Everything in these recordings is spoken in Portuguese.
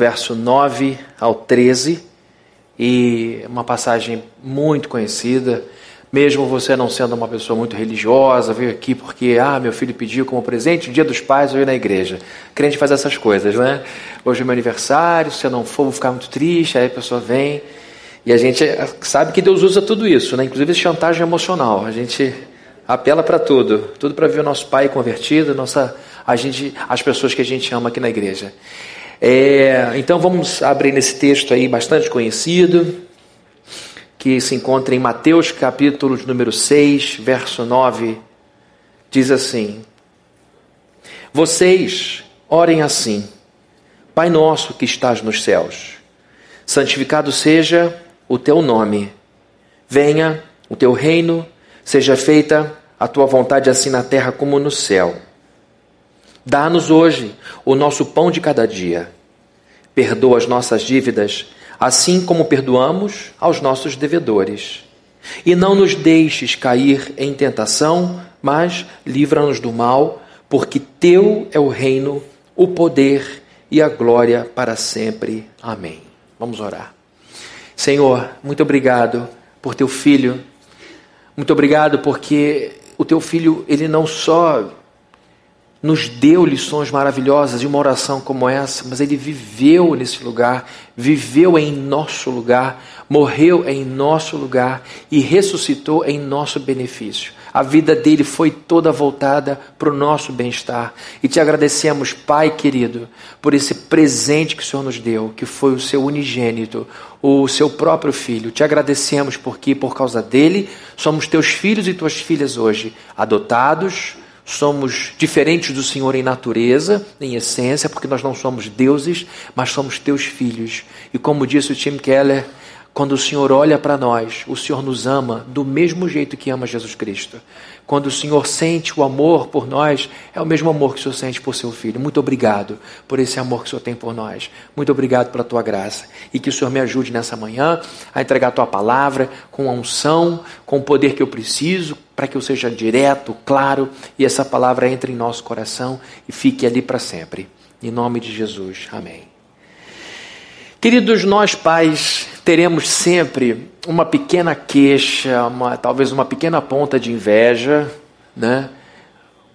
verso 9 ao 13, e uma passagem muito conhecida. Mesmo você não sendo uma pessoa muito religiosa, veio aqui porque, ah, meu filho pediu como presente o dia dos pais, eu ir na igreja. Crente faz essas coisas, né? Hoje é meu aniversário, se eu não for, vou ficar muito triste, aí a pessoa vem. E a gente sabe que Deus usa tudo isso, né? inclusive chantagem emocional. A gente apela para tudo, tudo para ver o nosso pai convertido, nossa, a gente, as pessoas que a gente ama aqui na igreja. É, então vamos abrir nesse texto aí bastante conhecido, que se encontra em Mateus capítulo número 6, verso 9, diz assim: Vocês orem assim, Pai nosso que estás nos céus, santificado seja o teu nome, venha o teu reino, seja feita a tua vontade assim na terra como no céu. Dá-nos hoje o nosso pão de cada dia. Perdoa as nossas dívidas, assim como perdoamos aos nossos devedores. E não nos deixes cair em tentação, mas livra-nos do mal, porque teu é o reino, o poder e a glória para sempre. Amém. Vamos orar. Senhor, muito obrigado por teu filho. Muito obrigado porque o teu filho, ele não só nos deu lições maravilhosas de uma oração como essa, mas ele viveu nesse lugar, viveu em nosso lugar, morreu em nosso lugar e ressuscitou em nosso benefício. A vida dele foi toda voltada para o nosso bem-estar. E te agradecemos, Pai querido, por esse presente que o Senhor nos deu, que foi o seu unigênito, o seu próprio filho. Te agradecemos porque, por causa dele, somos teus filhos e tuas filhas hoje, adotados, somos diferentes do Senhor em natureza, em essência, porque nós não somos deuses, mas somos teus filhos. E como disse o Tim Keller, quando o Senhor olha para nós, o Senhor nos ama do mesmo jeito que ama Jesus Cristo. Quando o Senhor sente o amor por nós, é o mesmo amor que o Senhor sente por seu filho. Muito obrigado por esse amor que o Senhor tem por nós. Muito obrigado pela tua graça. E que o Senhor me ajude nessa manhã a entregar a tua palavra com a unção, com o poder que eu preciso, para que eu seja direto, claro e essa palavra entre em nosso coração e fique ali para sempre. Em nome de Jesus. Amém. Queridos, nós pais teremos sempre uma pequena queixa, uma, talvez uma pequena ponta de inveja, né?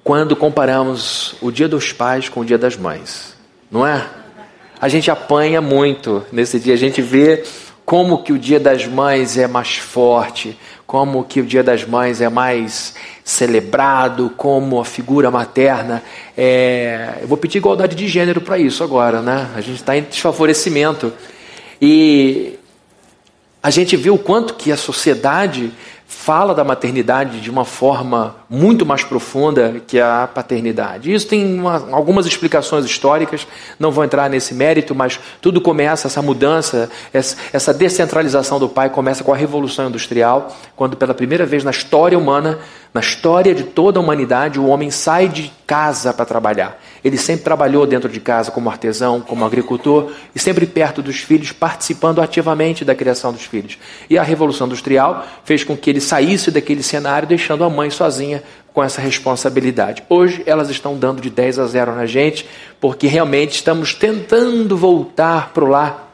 Quando comparamos o Dia dos Pais com o Dia das Mães, não é? A gente apanha muito nesse dia, a gente vê como que o Dia das Mães é mais forte, como que o Dia das Mães é mais celebrado, como a figura materna é... Eu vou pedir igualdade de gênero para isso agora, né? A gente está em desfavorecimento. E a gente vê o quanto que a sociedade fala da maternidade de uma forma muito mais profunda que a paternidade. Isso tem uma, algumas explicações históricas, não vou entrar nesse mérito, mas tudo começa, essa mudança, essa, essa descentralização do pai começa com a Revolução Industrial, quando pela primeira vez na história humana, na história de toda a humanidade, o homem sai de casa para trabalhar. Ele sempre trabalhou dentro de casa como artesão, como agricultor e sempre perto dos filhos, participando ativamente da criação dos filhos. E a Revolução Industrial fez com que ele saísse daquele cenário, deixando a mãe sozinha com essa responsabilidade. Hoje elas estão dando de 10 a 0 na gente, porque realmente estamos tentando voltar para o lar.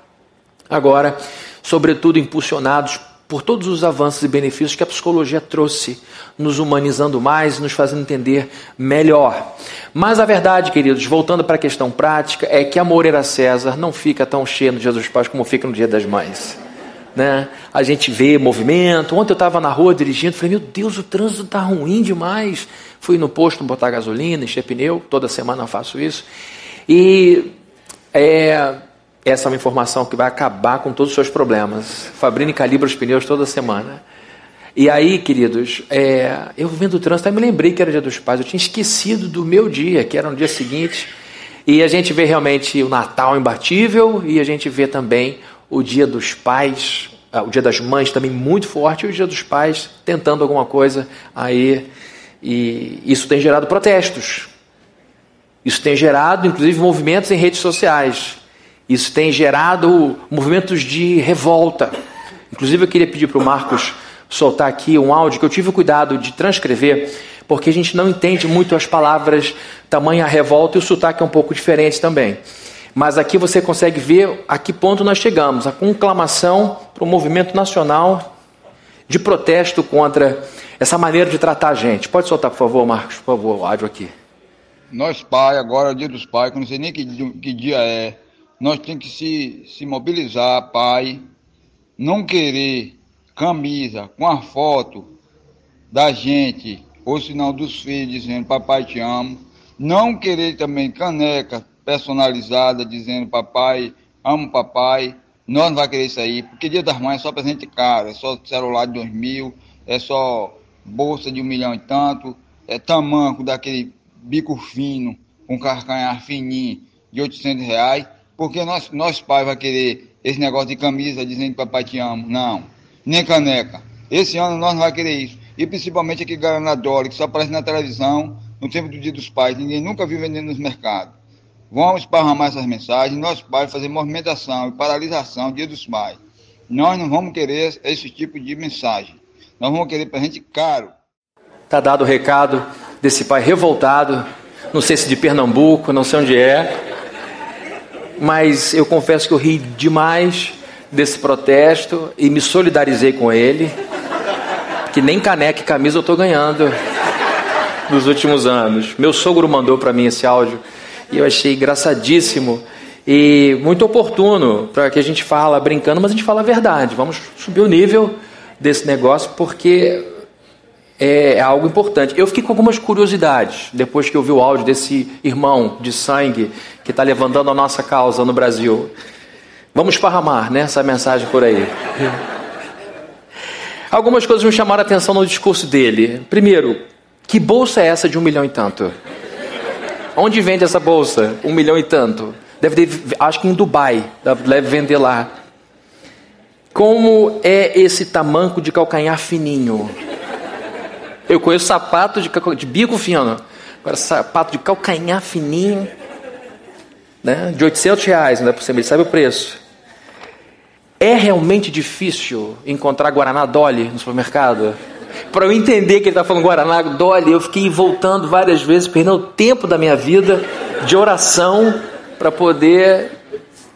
Agora, sobretudo impulsionados por todos os avanços e benefícios que a psicologia trouxe, nos humanizando mais, nos fazendo entender melhor. Mas a verdade, queridos, voltando para a questão prática, é que a Moreira César não fica tão cheia no Dia dos Pais como fica no Dia das Mães. Né? A gente vê movimento. Ontem eu estava na rua dirigindo, falei: Meu Deus, o trânsito está ruim demais. Fui no posto botar gasolina, encher pneu. Toda semana eu faço isso. E é, essa é uma informação que vai acabar com todos os seus problemas. Fabrini calibra os pneus toda semana. E aí, queridos, é, eu vendo o trânsito, aí me lembrei que era dia dos pais. Eu tinha esquecido do meu dia, que era no dia seguinte. E a gente vê realmente o Natal imbatível e a gente vê também o Dia dos Pais, ah, o Dia das Mães também muito forte, e o Dia dos Pais tentando alguma coisa aí. E isso tem gerado protestos. Isso tem gerado, inclusive, movimentos em redes sociais. Isso tem gerado movimentos de revolta. Inclusive, eu queria pedir para o Marcos soltar aqui um áudio que eu tive o cuidado de transcrever, porque a gente não entende muito as palavras tamanha revolta e o sotaque é um pouco diferente também. Mas aqui você consegue ver a que ponto nós chegamos a conclamação para o movimento nacional de protesto contra essa maneira de tratar a gente. Pode soltar, por favor, Marcos, por favor, o áudio aqui. Nós, pai, agora é o dia dos pais, que não sei nem que, que dia é, nós temos que se, se mobilizar, pai, não querer camisa com a foto da gente, ou sinal dos filhos dizendo papai te amo, não querer também caneca personalizada dizendo papai, amo papai, nós não vai querer isso aí, porque dia das mães é só presente caro, é só celular de dois mil, é só bolsa de um milhão e tanto, é tamanco daquele bico fino, com carcanhar fininho de 800 reais, porque nós, nós pais vai querer esse negócio de camisa dizendo que papai te amo. Não, nem caneca. Esse ano nós não vai querer isso. E principalmente aqui Guaraná que só aparece na televisão no tempo do Dia dos Pais. Ninguém nunca viu vendendo nos mercados. Vamos esparramar essas mensagens, nós pais fazer movimentação e paralisação Dia dos Pais. Nós não vamos querer esse tipo de mensagem. Nós vamos querer presente caro. Está dado o recado desse pai revoltado, não sei se de Pernambuco, não sei onde é, mas eu confesso que eu ri demais desse protesto e me solidarizei com ele, que nem caneca e camisa eu estou ganhando nos últimos anos. Meu sogro mandou para mim esse áudio e eu achei engraçadíssimo e muito oportuno para que a gente fala brincando, mas a gente fala a verdade. Vamos subir o nível desse negócio porque é, é algo importante. Eu fiquei com algumas curiosidades depois que eu vi o áudio desse irmão de sangue que está levantando a nossa causa no Brasil. Vamos esparramar né, essa mensagem por aí. Algumas coisas me chamaram a atenção no discurso dele. Primeiro, que bolsa é essa de um milhão e tanto? Onde vende essa bolsa? Um milhão e tanto. Deve acho que em Dubai, deve vender lá. Como é esse tamanco de calcanhar fininho? Eu conheço sapato de, de bico fino. Agora, sapato de calcanhar fininho, né? de 800 reais, não é possível, ele sabe o preço. É realmente difícil encontrar Guaraná Dolly no supermercado? Para eu entender que ele está falando Guaraná Dolly, eu fiquei voltando várias vezes, perdendo o tempo da minha vida de oração para poder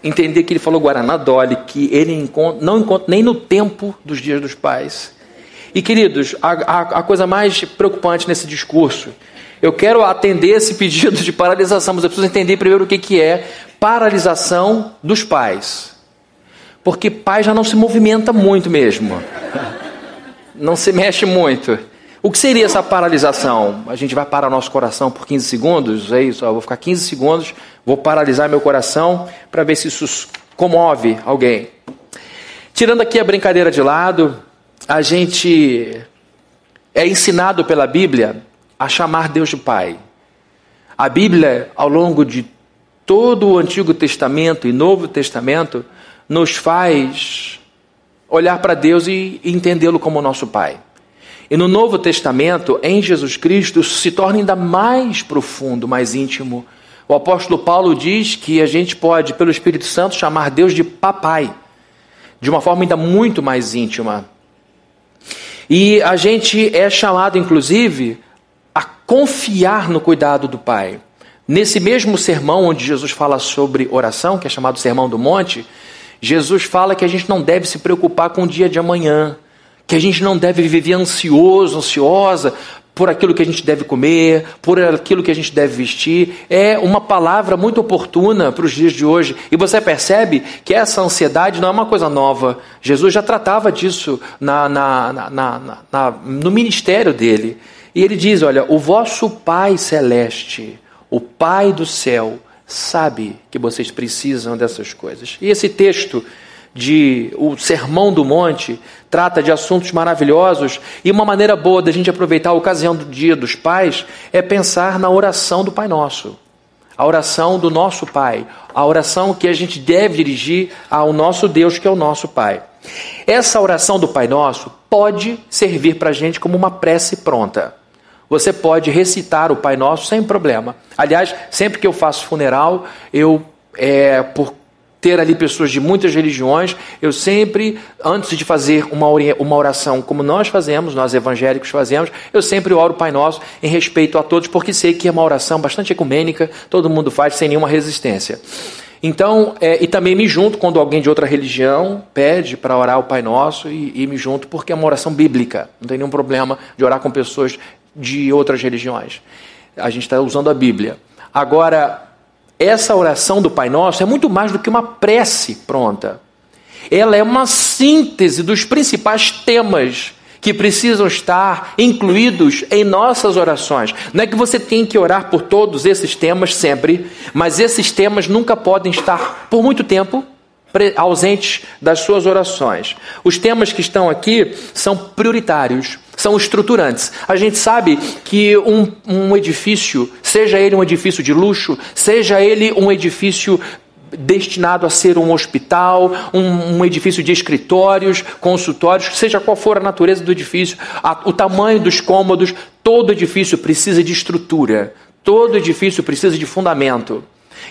entender que ele falou Guaraná Dolly, que ele encontra, não encontra nem no tempo dos dias dos pais. E queridos, a, a, a coisa mais preocupante nesse discurso, eu quero atender esse pedido de paralisação, mas eu preciso entender primeiro o que, que é paralisação dos pais. Porque pai já não se movimenta muito mesmo. Não se mexe muito. O que seria essa paralisação? A gente vai parar nosso coração por 15 segundos, é isso? Eu vou ficar 15 segundos, vou paralisar meu coração para ver se isso comove alguém. Tirando aqui a brincadeira de lado, a gente é ensinado pela Bíblia a chamar Deus de Pai. A Bíblia, ao longo de todo o Antigo Testamento e Novo Testamento, nos faz olhar para Deus e entendê-lo como nosso Pai. E no Novo Testamento, em Jesus Cristo, se torna ainda mais profundo, mais íntimo. O apóstolo Paulo diz que a gente pode, pelo Espírito Santo, chamar Deus de Papai, de uma forma ainda muito mais íntima. E a gente é chamado, inclusive, a confiar no cuidado do Pai. Nesse mesmo sermão onde Jesus fala sobre oração, que é chamado Sermão do Monte, Jesus fala que a gente não deve se preocupar com o dia de amanhã, que a gente não deve viver ansioso, ansiosa por aquilo que a gente deve comer, por aquilo que a gente deve vestir. É uma palavra muito oportuna para os dias de hoje. E você percebe que essa ansiedade não é uma coisa nova. Jesus já tratava disso na, na, na, no ministério dele. E ele diz: Olha, o vosso Pai celeste, o Pai do céu, sabe que vocês precisam dessas coisas. E esse texto de o Sermão do Monte trata de assuntos maravilhosos e uma maneira boa da gente aproveitar a ocasião do Dia dos Pais é pensar na oração do Pai Nosso. A oração do nosso Pai, a oração que a gente deve dirigir ao nosso Deus, que é o nosso Pai. Essa oração do Pai Nosso pode servir para a gente como uma prece pronta. Você pode recitar o Pai Nosso sem problema. Aliás, sempre que eu faço funeral, eu, é, por ter ali pessoas de muitas religiões, eu sempre, antes de fazer uma, uma oração como nós fazemos, nós evangélicos fazemos, eu sempre oro o Pai Nosso em respeito a todos, porque sei que é uma oração bastante ecumênica, todo mundo faz sem nenhuma resistência. Então, é, e também me junto quando alguém de outra religião pede para orar o Pai Nosso e, e, me junto porque é uma oração bíblica. Não tem nenhum problema de orar com pessoas de outras religiões. A gente está usando a Bíblia. Agora, essa oração do Pai Nosso é muito mais do que uma prece pronta. Ela é uma síntese dos principais temas que precisam estar incluídos em nossas orações. Não é que você tem que orar por todos esses temas sempre, mas esses temas nunca podem estar por muito tempo ausentes das suas orações. Os temas que estão aqui são prioritários, são estruturantes. A gente sabe que um, um edifício, seja ele um edifício de luxo, seja ele um edifício destinado a ser um hospital, um, um, edifício de escritórios, consultórios, seja qual for a natureza do edifício, a, o tamanho dos cômodos, todo edifício precisa de estrutura, todo edifício precisa de fundamento.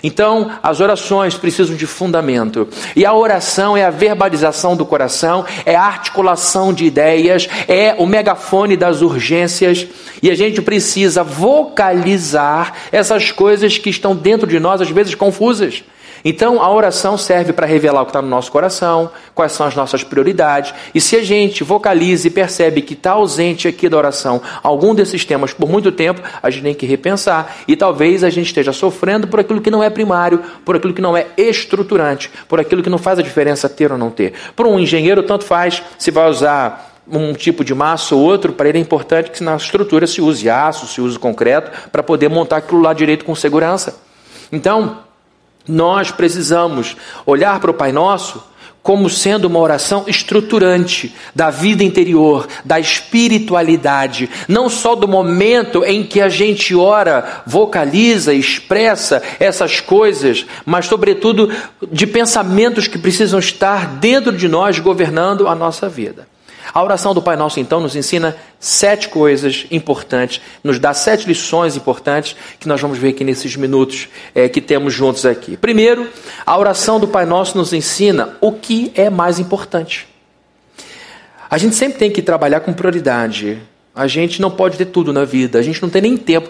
Então, as orações precisam de fundamento. E a oração é a verbalização do coração, é a articulação de ideias, é o megafone das urgências. E a gente precisa vocalizar essas coisas que estão dentro de nós, às vezes confusas. Então, a oração serve para revelar o que está no nosso coração, quais são as nossas prioridades. E se a gente vocaliza e percebe que está ausente aqui da oração algum desses temas por muito tempo, a gente tem que repensar. E talvez a gente esteja sofrendo por aquilo que não é primário, por aquilo que não é estruturante, por aquilo que não faz a diferença ter ou não ter. Para um engenheiro, tanto faz se vai usar um tipo de massa ou outro, para ele é importante que na estrutura se use aço, se use concreto, para poder montar aquilo lá direito com segurança. Então, nós precisamos olhar para o Pai Nosso como sendo uma oração estruturante da vida interior, da espiritualidade, não só do momento em que a gente ora, vocaliza, expressa essas coisas, mas sobretudo de pensamentos que precisam estar dentro de nós governando a nossa vida. A oração do Pai Nosso, então, nos ensina sete coisas importantes, nos dá sete lições importantes que nós vamos ver aqui nesses minutos é, que temos juntos aqui. Primeiro, a oração do Pai Nosso nos ensina o que é mais importante. A gente sempre tem que trabalhar com prioridade. A gente não pode ter tudo na vida, a gente não tem nem tempo.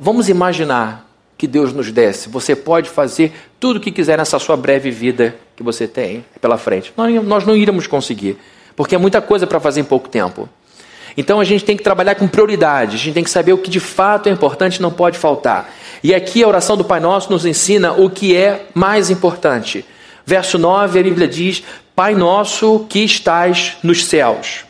Vamos imaginar que Deus nos desse. Você pode fazer tudo o que quiser nessa sua breve vida que você tem pela frente. Nós não iríamos conseguir porque é muita coisa para fazer em pouco tempo. Então a gente tem que trabalhar com prioridade, a gente tem que saber o que de fato é importante e não pode faltar. E aqui a oração do Pai Nosso nos ensina o que é mais importante. Verso 9, a Bíblia diz: Pai nosso que estás nos céus.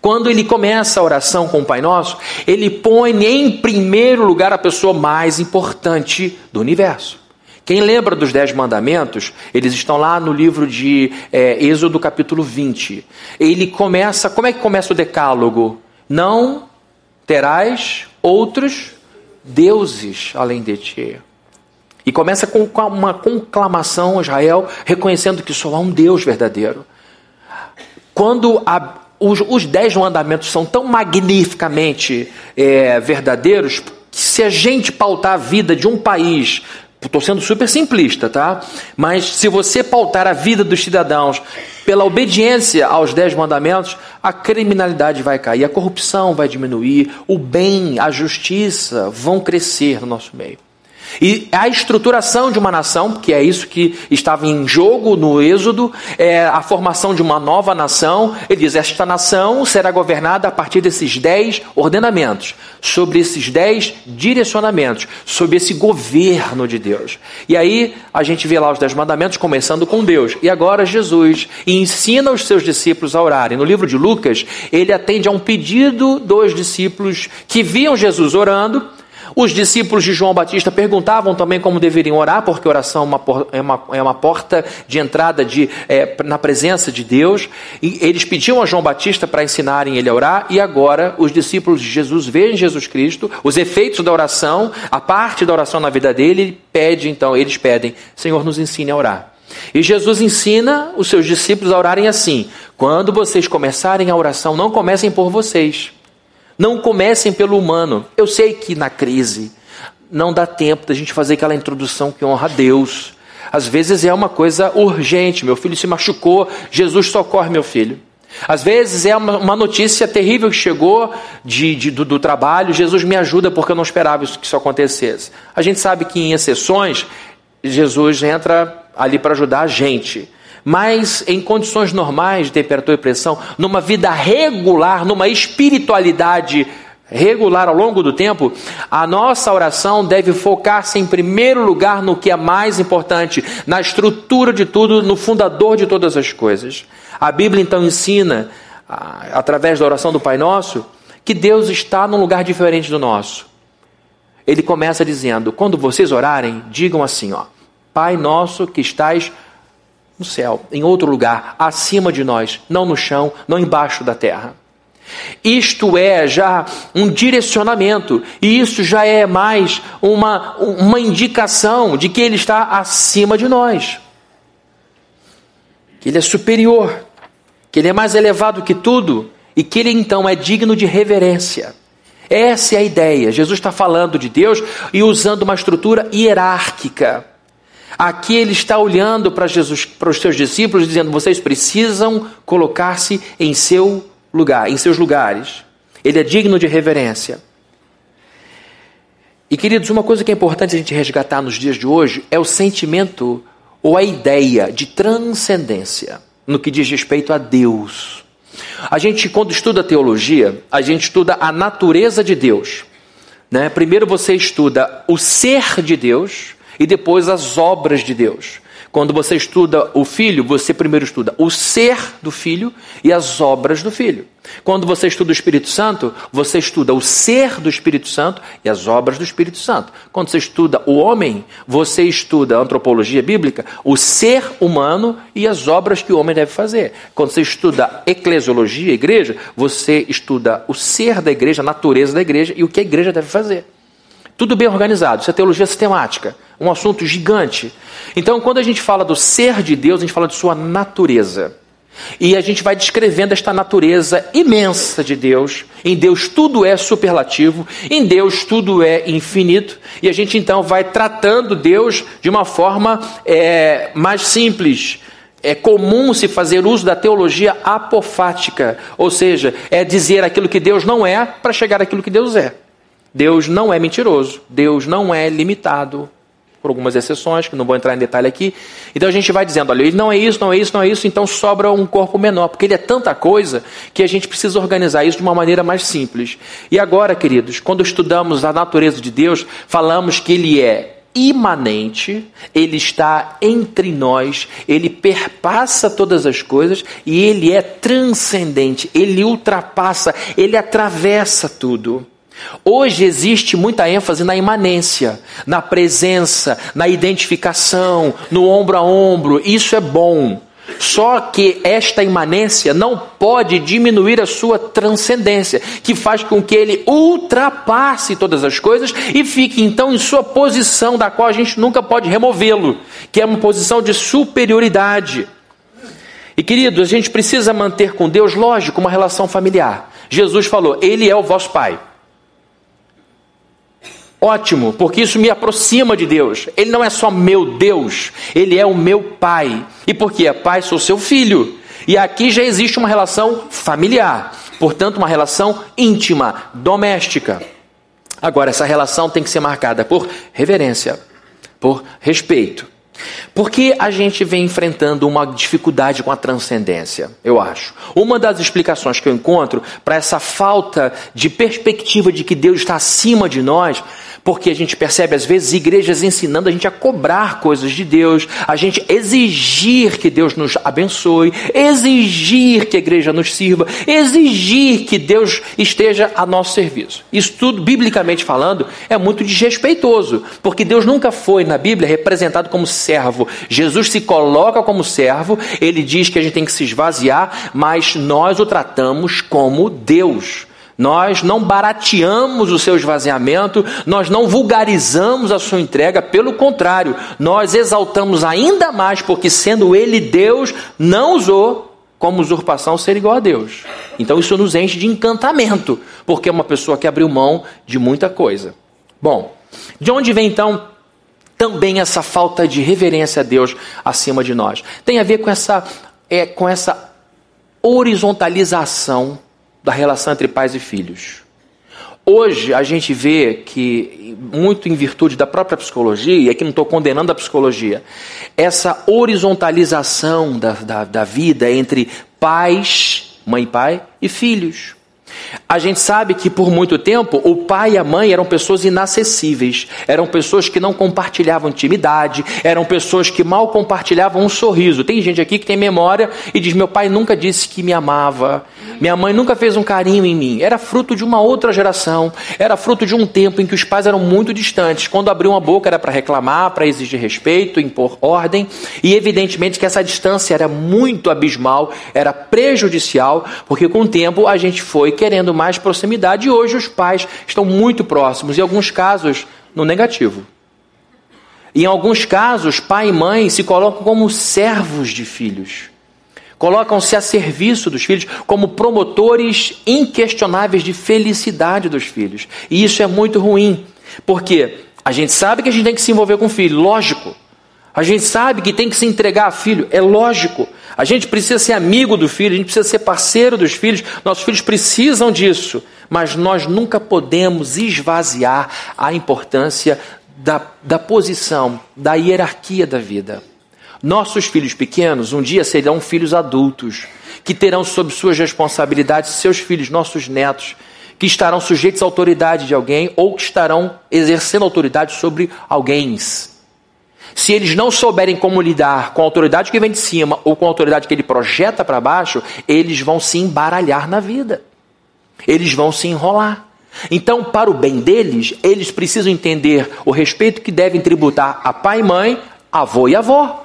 Quando ele começa a oração com o Pai Nosso, ele põe em primeiro lugar a pessoa mais importante do universo. Quem lembra dos Dez Mandamentos, eles estão lá no livro de é, Êxodo, capítulo 20. Ele começa, como é que começa o decálogo? Não terás outros deuses além de ti. E começa com uma conclamação Israel, reconhecendo que só há um Deus verdadeiro. Quando a, os, os, dez mandamentos são tão magnificamente é, verdadeiros, se a gente pautar a vida de um país Estou sendo super simplista, tá? Mas se você pautar a vida dos cidadãos pela obediência aos dez mandamentos, a criminalidade vai cair, a corrupção vai diminuir, o bem, a justiça vão crescer no nosso meio. E a estruturação de uma nação, que é isso que estava em jogo no Êxodo, é a formação de uma nova nação. Ele diz: esta nação será governada a partir desses dez ordenamentos, sobre esses dez direcionamentos, sobre esse governo de Deus. E aí a gente vê lá os dez mandamentos começando com Deus. E agora Jesus ensina os seus discípulos a orarem. No livro de Lucas, ele atende a um pedido dos discípulos que viam Jesus orando os discípulos de João Batista perguntavam também como deveriam orar, porque oração é uma, é uma, é uma porta de entrada de, é, na presença de Deus. E eles pediam a João Batista para ensinarem ele a orar, e agora os discípulos de Jesus veem Jesus Cristo, os efeitos da oração, a parte da oração na vida dele, pede então, eles pedem, Senhor, nos ensine a orar. E Jesus ensina os seus discípulos a orarem assim: quando vocês começarem a oração, não comecem por vocês não comecem pelo humano. Eu sei que na crise não dá tempo da gente fazer aquela introdução que honra a Deus. Às vezes é uma coisa urgente. Meu filho se machucou, Jesus socorre meu filho. Às vezes é uma, uma notícia terrível que chegou de, de do, do, trabalho, Jesus me ajuda porque eu não esperava isso, que isso acontecesse. A gente sabe que em exceções Jesus entra ali para ajudar a gente. Mas em condições normais de temperatura e pressão, numa vida regular, numa espiritualidade regular ao longo do tempo, a nossa oração deve focar-se em primeiro lugar no que é mais importante, na estrutura de tudo, no fundador de todas as coisas. A Bíblia então ensina, através da oração do Pai Nosso, que Deus está num lugar diferente do nosso. Ele começa dizendo: quando vocês orarem, digam assim, ó, Pai nosso que estás no céu, em outro lugar, acima de nós, não no chão, não embaixo da terra. Isto é já um direcionamento, e isso já é mais uma, uma indicação de que Ele está acima de nós, que Ele é superior, que Ele é mais elevado que tudo e que Ele então é digno de reverência. Essa é a ideia. Jesus está falando de Deus e usando uma estrutura hierárquica. Aqui ele está olhando para Jesus, para os seus discípulos, dizendo: vocês precisam colocar-se em seu lugar, em seus lugares. Ele é digno de reverência. E queridos, uma coisa que é importante a gente resgatar nos dias de hoje é o sentimento ou a ideia de transcendência no que diz respeito a Deus. A gente, quando estuda teologia, a gente estuda a natureza de Deus. Né? Primeiro você estuda o ser de Deus e depois as obras de Deus. Quando você estuda o filho, você primeiro estuda o ser do filho e as obras do filho. Quando você estuda o Espírito Santo, você estuda o ser do Espírito Santo e as obras do Espírito Santo. Quando você estuda o homem, você estuda a antropologia bíblica, o ser humano e as obras que o homem deve fazer. Quando você estuda eclesiologia, igreja, você estuda o ser da igreja, a natureza da igreja e o que a igreja deve fazer. Tudo bem organizado, isso é teologia sistemática, um assunto gigante. Então, quando a gente fala do ser de Deus, a gente fala de sua natureza. E a gente vai descrevendo esta natureza imensa de Deus. Em Deus tudo é superlativo, em Deus tudo é infinito. E a gente então vai tratando Deus de uma forma é, mais simples. É comum se fazer uso da teologia apofática, ou seja, é dizer aquilo que Deus não é para chegar àquilo que Deus é. Deus não é mentiroso, Deus não é limitado, por algumas exceções, que não vou entrar em detalhe aqui. Então a gente vai dizendo, olha, ele não é isso, não é isso, não é isso, então sobra um corpo menor, porque ele é tanta coisa que a gente precisa organizar isso de uma maneira mais simples. E agora, queridos, quando estudamos a natureza de Deus, falamos que ele é imanente, ele está entre nós, ele perpassa todas as coisas e ele é transcendente, ele ultrapassa, ele atravessa tudo. Hoje existe muita ênfase na imanência, na presença, na identificação, no ombro a ombro. Isso é bom. Só que esta imanência não pode diminuir a sua transcendência, que faz com que ele ultrapasse todas as coisas e fique então em sua posição, da qual a gente nunca pode removê-lo, que é uma posição de superioridade. E queridos, a gente precisa manter com Deus, lógico, uma relação familiar. Jesus falou: Ele é o vosso Pai. Ótimo, porque isso me aproxima de Deus. Ele não é só meu Deus, ele é o meu Pai. E porque é Pai, sou seu filho. E aqui já existe uma relação familiar, portanto, uma relação íntima, doméstica. Agora, essa relação tem que ser marcada por reverência, por respeito. Porque a gente vem enfrentando uma dificuldade com a transcendência, eu acho. Uma das explicações que eu encontro para essa falta de perspectiva de que Deus está acima de nós porque a gente percebe às vezes igrejas ensinando a gente a cobrar coisas de Deus, a gente exigir que Deus nos abençoe, exigir que a igreja nos sirva, exigir que Deus esteja a nosso serviço. Isso tudo, biblicamente falando, é muito desrespeitoso, porque Deus nunca foi na Bíblia representado como servo. Jesus se coloca como servo, ele diz que a gente tem que se esvaziar, mas nós o tratamos como Deus. Nós não barateamos o seu esvaziamento, nós não vulgarizamos a sua entrega, pelo contrário, nós exaltamos ainda mais, porque sendo Ele Deus, não usou como usurpação ser igual a Deus. Então isso nos enche de encantamento, porque é uma pessoa que abriu mão de muita coisa. Bom, de onde vem então também essa falta de reverência a Deus acima de nós? Tem a ver com essa, é, com essa horizontalização da relação entre pais e filhos. Hoje a gente vê que muito em virtude da própria psicologia, e aqui não estou condenando a psicologia, essa horizontalização da, da, da vida entre pais, mãe e pai, e filhos. A gente sabe que por muito tempo o pai e a mãe eram pessoas inacessíveis, eram pessoas que não compartilhavam intimidade, eram pessoas que mal compartilhavam um sorriso. Tem gente aqui que tem memória e diz: Meu pai nunca disse que me amava, minha mãe nunca fez um carinho em mim. Era fruto de uma outra geração, era fruto de um tempo em que os pais eram muito distantes. Quando abriam a boca era para reclamar, para exigir respeito, impor ordem, e evidentemente que essa distância era muito abismal, era prejudicial, porque com o tempo a gente foi querendo mais proximidade e hoje os pais estão muito próximos, em alguns casos no negativo. Em alguns casos, pai e mãe se colocam como servos de filhos. Colocam-se a serviço dos filhos como promotores inquestionáveis de felicidade dos filhos. E isso é muito ruim, porque a gente sabe que a gente tem que se envolver com o filho, lógico. A gente sabe que tem que se entregar a filho, é lógico. A gente precisa ser amigo do filho, a gente precisa ser parceiro dos filhos, nossos filhos precisam disso, mas nós nunca podemos esvaziar a importância da, da posição, da hierarquia da vida. Nossos filhos pequenos um dia serão filhos adultos, que terão sob suas responsabilidades seus filhos, nossos netos, que estarão sujeitos à autoridade de alguém ou que estarão exercendo autoridade sobre alguém. Se eles não souberem como lidar com a autoridade que vem de cima ou com a autoridade que ele projeta para baixo, eles vão se embaralhar na vida. Eles vão se enrolar. Então, para o bem deles, eles precisam entender o respeito que devem tributar a pai e mãe, avô e avó.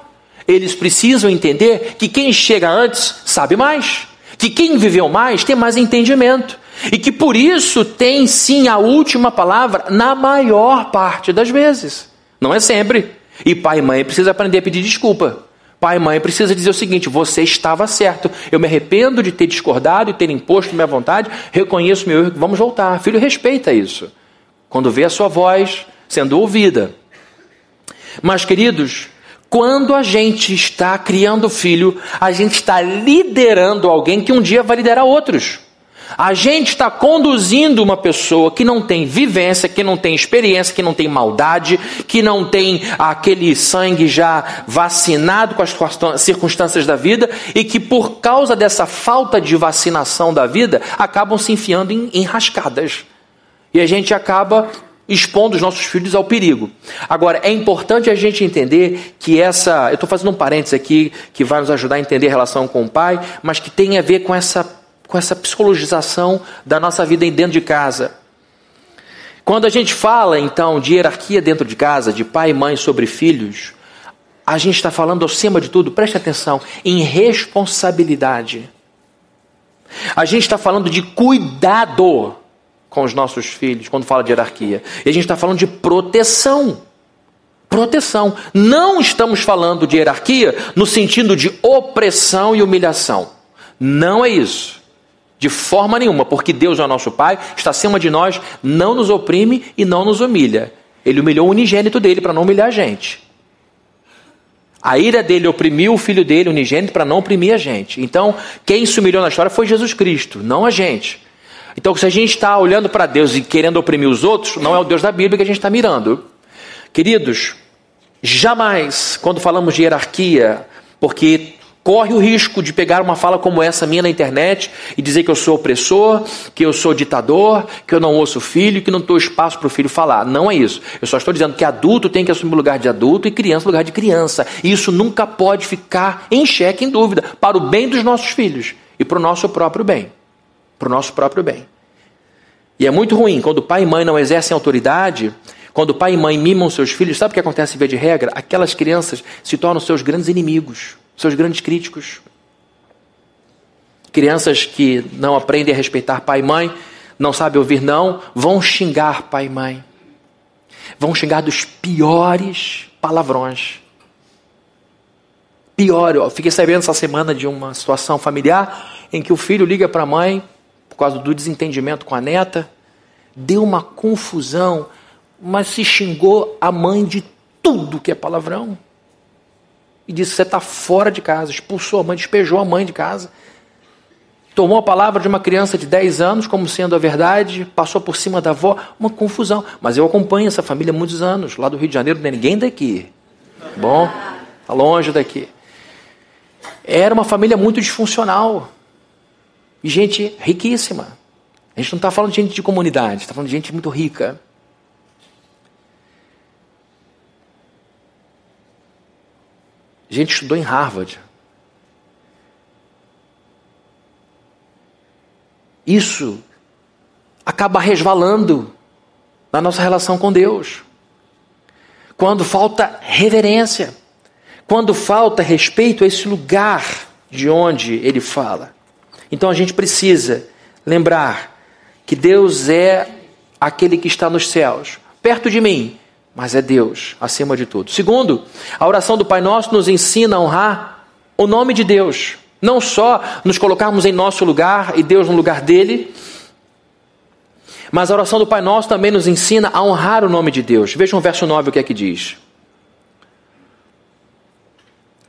Eles precisam entender que quem chega antes sabe mais, que quem viveu mais tem mais entendimento e que por isso tem sim a última palavra na maior parte das vezes. Não é sempre. E pai e mãe precisa aprender a pedir desculpa. Pai e mãe precisa dizer o seguinte: você estava certo. Eu me arrependo de ter discordado e ter imposto minha vontade. Reconheço meu erro. Vamos voltar. Filho, respeita isso. Quando vê a sua voz sendo ouvida. Mas, queridos, quando a gente está criando filho, a gente está liderando alguém que um dia vai liderar outros. A gente está conduzindo uma pessoa que não tem vivência, que não tem experiência, que não tem maldade, que não tem aquele sangue já vacinado com as circunstâncias da vida e que, por causa dessa falta de vacinação da vida, acabam se enfiando em, em rascadas. E a gente acaba expondo os nossos filhos ao perigo. Agora, é importante a gente entender que essa. Eu estou fazendo um parênteses aqui que vai nos ajudar a entender a relação com o pai, mas que tem a ver com essa com essa psicologização da nossa vida dentro de casa. Quando a gente fala então de hierarquia dentro de casa, de pai e mãe sobre filhos, a gente está falando acima de tudo, preste atenção, em responsabilidade. A gente está falando de cuidado com os nossos filhos quando fala de hierarquia. E a gente está falando de proteção. Proteção. Não estamos falando de hierarquia no sentido de opressão e humilhação. Não é isso. De forma nenhuma, porque Deus é o nosso Pai, está acima de nós, não nos oprime e não nos humilha. Ele humilhou o unigênito dele para não humilhar a gente. A ira dele oprimiu o filho dele, unigênito, para não oprimir a gente. Então, quem se humilhou na história foi Jesus Cristo, não a gente. Então, se a gente está olhando para Deus e querendo oprimir os outros, não é o Deus da Bíblia que a gente está mirando. Queridos, jamais, quando falamos de hierarquia, porque corre o risco de pegar uma fala como essa minha na internet e dizer que eu sou opressor, que eu sou ditador, que eu não ouço o filho, que não dou espaço para o filho falar. Não é isso. Eu só estou dizendo que adulto tem que assumir o lugar de adulto e criança o lugar de criança. E isso nunca pode ficar em xeque, em dúvida, para o bem dos nossos filhos e para o nosso próprio bem. Para o nosso próprio bem. E é muito ruim quando pai e mãe não exercem autoridade, quando pai e mãe mimam seus filhos, sabe o que acontece via de regra? Aquelas crianças se tornam seus grandes inimigos seus grandes críticos. Crianças que não aprendem a respeitar pai e mãe, não sabem ouvir não, vão xingar pai e mãe. Vão xingar dos piores palavrões. Pior, eu fiquei sabendo essa semana de uma situação familiar em que o filho liga para a mãe causa do desentendimento com a neta, deu uma confusão, mas se xingou a mãe de tudo que é palavrão e disse: Você está fora de casa. Expulsou a mãe, despejou a mãe de casa. tomou a palavra de uma criança de 10 anos como sendo a verdade, passou por cima da avó, uma confusão. Mas eu acompanho essa família há muitos anos, lá do Rio de Janeiro, não é ninguém daqui. Bom, está longe daqui. Era uma família muito disfuncional. E gente riquíssima. A gente não está falando de gente de comunidade, está falando de gente muito rica. A gente estudou em Harvard. Isso acaba resvalando na nossa relação com Deus. Quando falta reverência, quando falta respeito a esse lugar de onde ele fala. Então a gente precisa lembrar que Deus é aquele que está nos céus, perto de mim, mas é Deus acima de tudo. Segundo, a oração do Pai Nosso nos ensina a honrar o nome de Deus. Não só nos colocarmos em nosso lugar e Deus no lugar dele, mas a oração do Pai Nosso também nos ensina a honrar o nome de Deus. Vejam o verso 9 o que é que diz.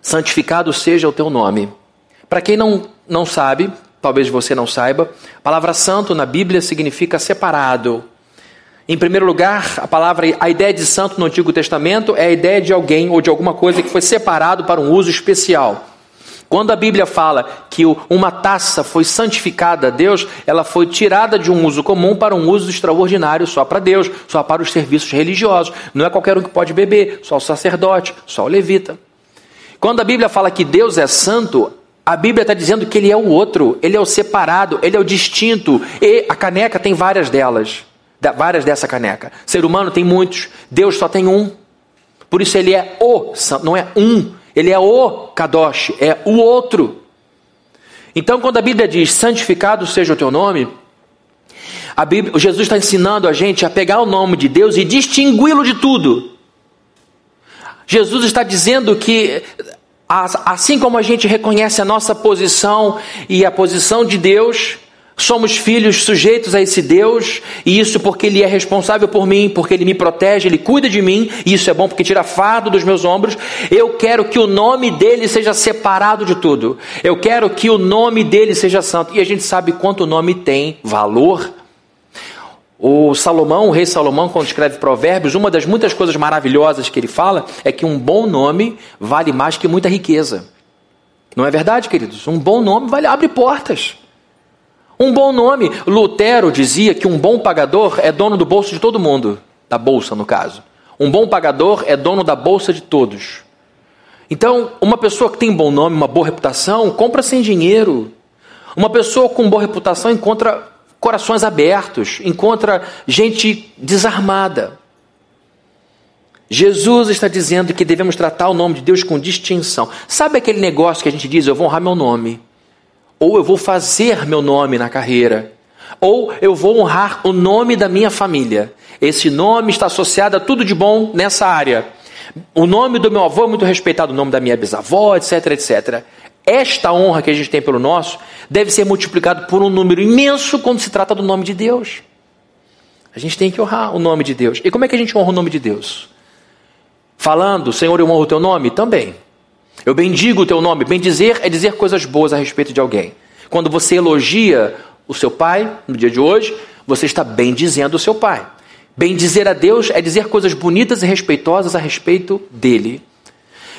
Santificado seja o teu nome. Para quem não, não sabe, talvez você não saiba, a palavra santo na Bíblia significa separado. Em primeiro lugar, a palavra, a ideia de santo no Antigo Testamento é a ideia de alguém ou de alguma coisa que foi separado para um uso especial. Quando a Bíblia fala que uma taça foi santificada a Deus, ela foi tirada de um uso comum para um uso extraordinário só para Deus, só para os serviços religiosos. Não é qualquer um que pode beber, só o sacerdote, só o levita. Quando a Bíblia fala que Deus é santo, a Bíblia está dizendo que ele é o outro, ele é o separado, ele é o distinto. E a caneca tem várias delas, várias dessa caneca. Ser humano tem muitos, Deus só tem um. Por isso ele é o não é um. Ele é o Kadosh, é o outro. Então, quando a Bíblia diz santificado seja o teu nome, a Bíblia, Jesus está ensinando a gente a pegar o nome de Deus e distingui-lo de tudo. Jesus está dizendo que, assim como a gente reconhece a nossa posição e a posição de Deus, Somos filhos sujeitos a esse Deus, e isso porque Ele é responsável por mim, porque Ele me protege, Ele cuida de mim, e isso é bom porque tira fardo dos meus ombros. Eu quero que o nome dele seja separado de tudo. Eu quero que o nome dele seja santo. E a gente sabe quanto o nome tem valor. O Salomão, o rei Salomão, quando escreve Provérbios, uma das muitas coisas maravilhosas que ele fala é que um bom nome vale mais que muita riqueza. Não é verdade, queridos? Um bom nome vale, abre portas. Um bom nome. Lutero dizia que um bom pagador é dono do bolso de todo mundo, da bolsa no caso. Um bom pagador é dono da bolsa de todos. Então, uma pessoa que tem um bom nome, uma boa reputação, compra sem dinheiro. Uma pessoa com boa reputação encontra corações abertos, encontra gente desarmada. Jesus está dizendo que devemos tratar o nome de Deus com distinção. Sabe aquele negócio que a gente diz, eu vou honrar meu nome? ou eu vou fazer meu nome na carreira, ou eu vou honrar o nome da minha família. Esse nome está associado a tudo de bom nessa área. O nome do meu avô é muito respeitado, o nome da minha bisavó, etc, etc. Esta honra que a gente tem pelo nosso deve ser multiplicado por um número imenso quando se trata do nome de Deus. A gente tem que honrar o nome de Deus. E como é que a gente honra o nome de Deus? Falando, Senhor, eu honro o teu nome? Também. Eu bendigo o teu nome. Bendizer é dizer coisas boas a respeito de alguém. Quando você elogia o seu pai, no dia de hoje, você está bendizendo o seu pai. Bendizer a Deus é dizer coisas bonitas e respeitosas a respeito dele.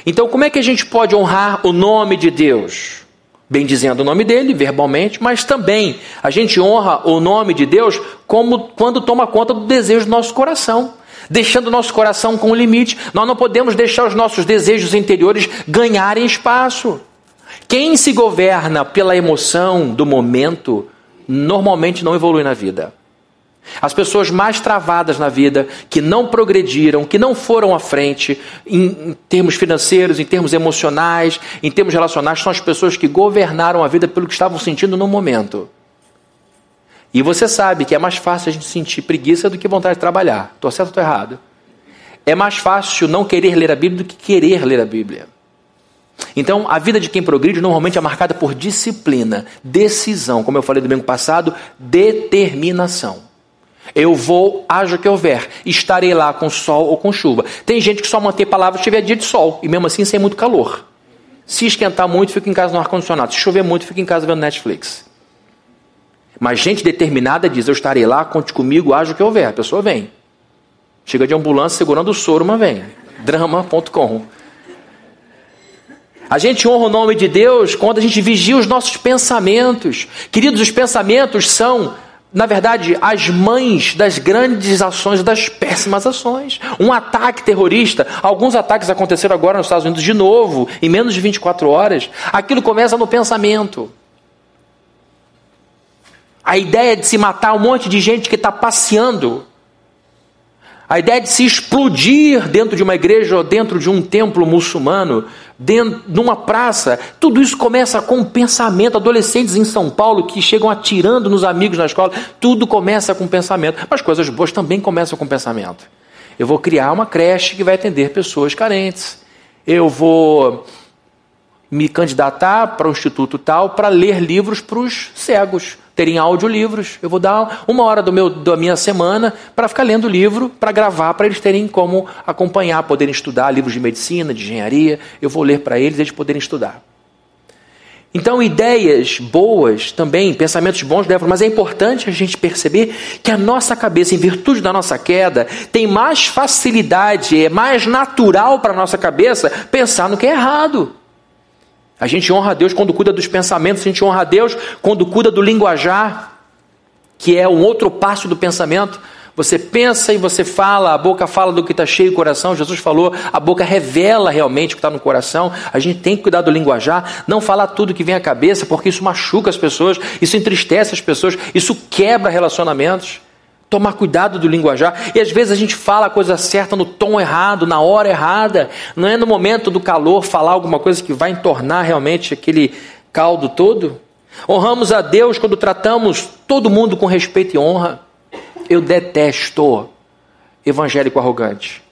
Então, como é que a gente pode honrar o nome de Deus? Bendizendo o nome dele, verbalmente, mas também a gente honra o nome de Deus como quando toma conta do desejo do nosso coração deixando nosso coração com um limite. Nós não podemos deixar os nossos desejos interiores ganharem espaço. Quem se governa pela emoção do momento normalmente não evolui na vida. As pessoas mais travadas na vida, que não progrediram, que não foram à frente em, em, termos financeiros, em termos emocionais, em termos relacionais, são as pessoas que governaram a vida pelo que estavam sentindo no momento. E você sabe que é mais fácil a gente sentir preguiça do que vontade de trabalhar. Estou certo ou estou errado? É mais fácil não querer ler a Bíblia do que querer ler a Bíblia. Então, a vida de quem progride normalmente é marcada por disciplina, decisão, como eu falei domingo passado, determinação. Eu vou, haja que houver, estarei lá com sol ou com chuva. Tem gente que só mantém palavras se tiver dia de sol, e mesmo assim sem muito calor. Se esquentar muito, fica em casa no ar-condicionado. Se chover muito, fica em casa vendo Netflix. Mas gente determinada diz: Eu estarei lá, conte comigo, haja que houver. A pessoa vem. Chega de ambulância segurando o soro, mas vem. Drama.com. A gente honra o nome de Deus quando a gente vigia os nossos pensamentos. Queridos, os pensamentos são, na verdade, as mães das grandes ações, das péssimas ações. Um ataque terrorista, alguns ataques aconteceram agora nos Estados Unidos de novo, em menos de 24 horas. Aquilo começa no pensamento. A ideia de se matar um monte de gente que está passeando a ideia de se explodir dentro de uma igreja ou dentro de um templo muçulmano, dentro de uma praça, tudo isso começa com um pensamento. Adolescentes em São Paulo que chegam atirando nos amigos na escola, tudo começa com pensamento. Mas coisas boas também começam com pensamento. Eu vou criar uma creche que vai atender pessoas carentes. Eu vou me candidatar para o instituto tal para ler livros para os cegos terem audiolivros. Eu vou dar uma hora do meu, da minha semana para ficar lendo livro, para gravar, para eles terem como acompanhar, poderem estudar livros de medicina, de engenharia. Eu vou ler para eles, eles poderem estudar. Então, ideias boas também, pensamentos bons levam, mas é importante a gente perceber que a nossa cabeça, em virtude da nossa queda, tem mais facilidade, é mais natural para a nossa cabeça pensar no que é errado. A gente honra a Deus quando cuida dos pensamentos, a gente honra a Deus quando cuida do linguajar, que é um outro passo do pensamento. Você pensa e você fala, a boca fala do que está cheio o coração. Jesus falou, a boca revela realmente o que está no coração. A gente tem que cuidar do linguajar, não falar tudo que vem à cabeça, porque isso machuca as pessoas, isso entristece as pessoas, isso quebra relacionamentos tomar cuidado do linguajar. E às vezes a gente fala a coisa certa no tom errado, na hora errada. Não é no momento do calor falar alguma coisa que vai entornar realmente aquele caldo todo. Honramos a Deus quando tratamos todo mundo com respeito e honra. Eu detesto evangélico arrogante.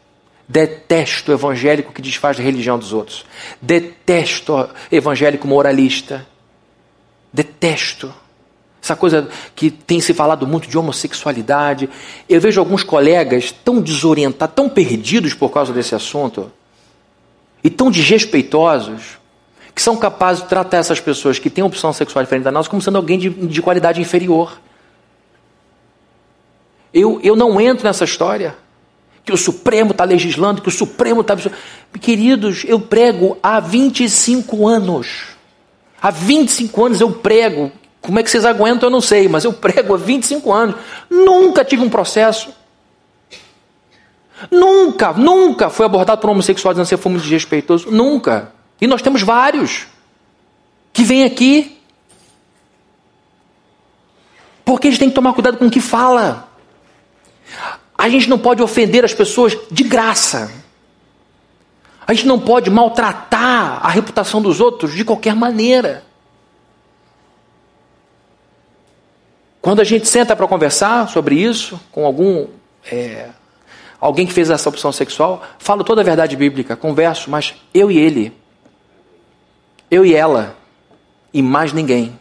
Detesto evangélico que desfaz a religião dos outros. Detesto evangélico moralista. Detesto. Essa coisa que tem se falado muito de homossexualidade. Eu vejo alguns colegas tão desorientados, tão perdidos por causa desse assunto, e tão desrespeitosos, que são capazes de tratar essas pessoas que têm opção sexual diferente da nossa como sendo alguém de, de qualidade inferior. Eu, eu não entro nessa história. Que o Supremo está legislando, que o Supremo está. Queridos, eu prego há 25 anos. Há 25 anos eu prego como é que vocês aguentam, eu não sei, mas eu prego há 25 anos. Nunca tive um processo. Nunca, nunca foi abordado por um homossexual dizendo que foi muito desrespeitoso. Nunca. E nós temos vários que vêm aqui. Porque a gente tem que tomar cuidado com o que fala. A gente não pode ofender as pessoas de graça. A gente não pode maltratar a reputação dos outros de qualquer maneira. Quando a gente senta para conversar sobre isso com algum é, alguém que fez essa opção sexual, falo toda a verdade bíblica, converso, mas eu e ele, eu e ela, e mais ninguém,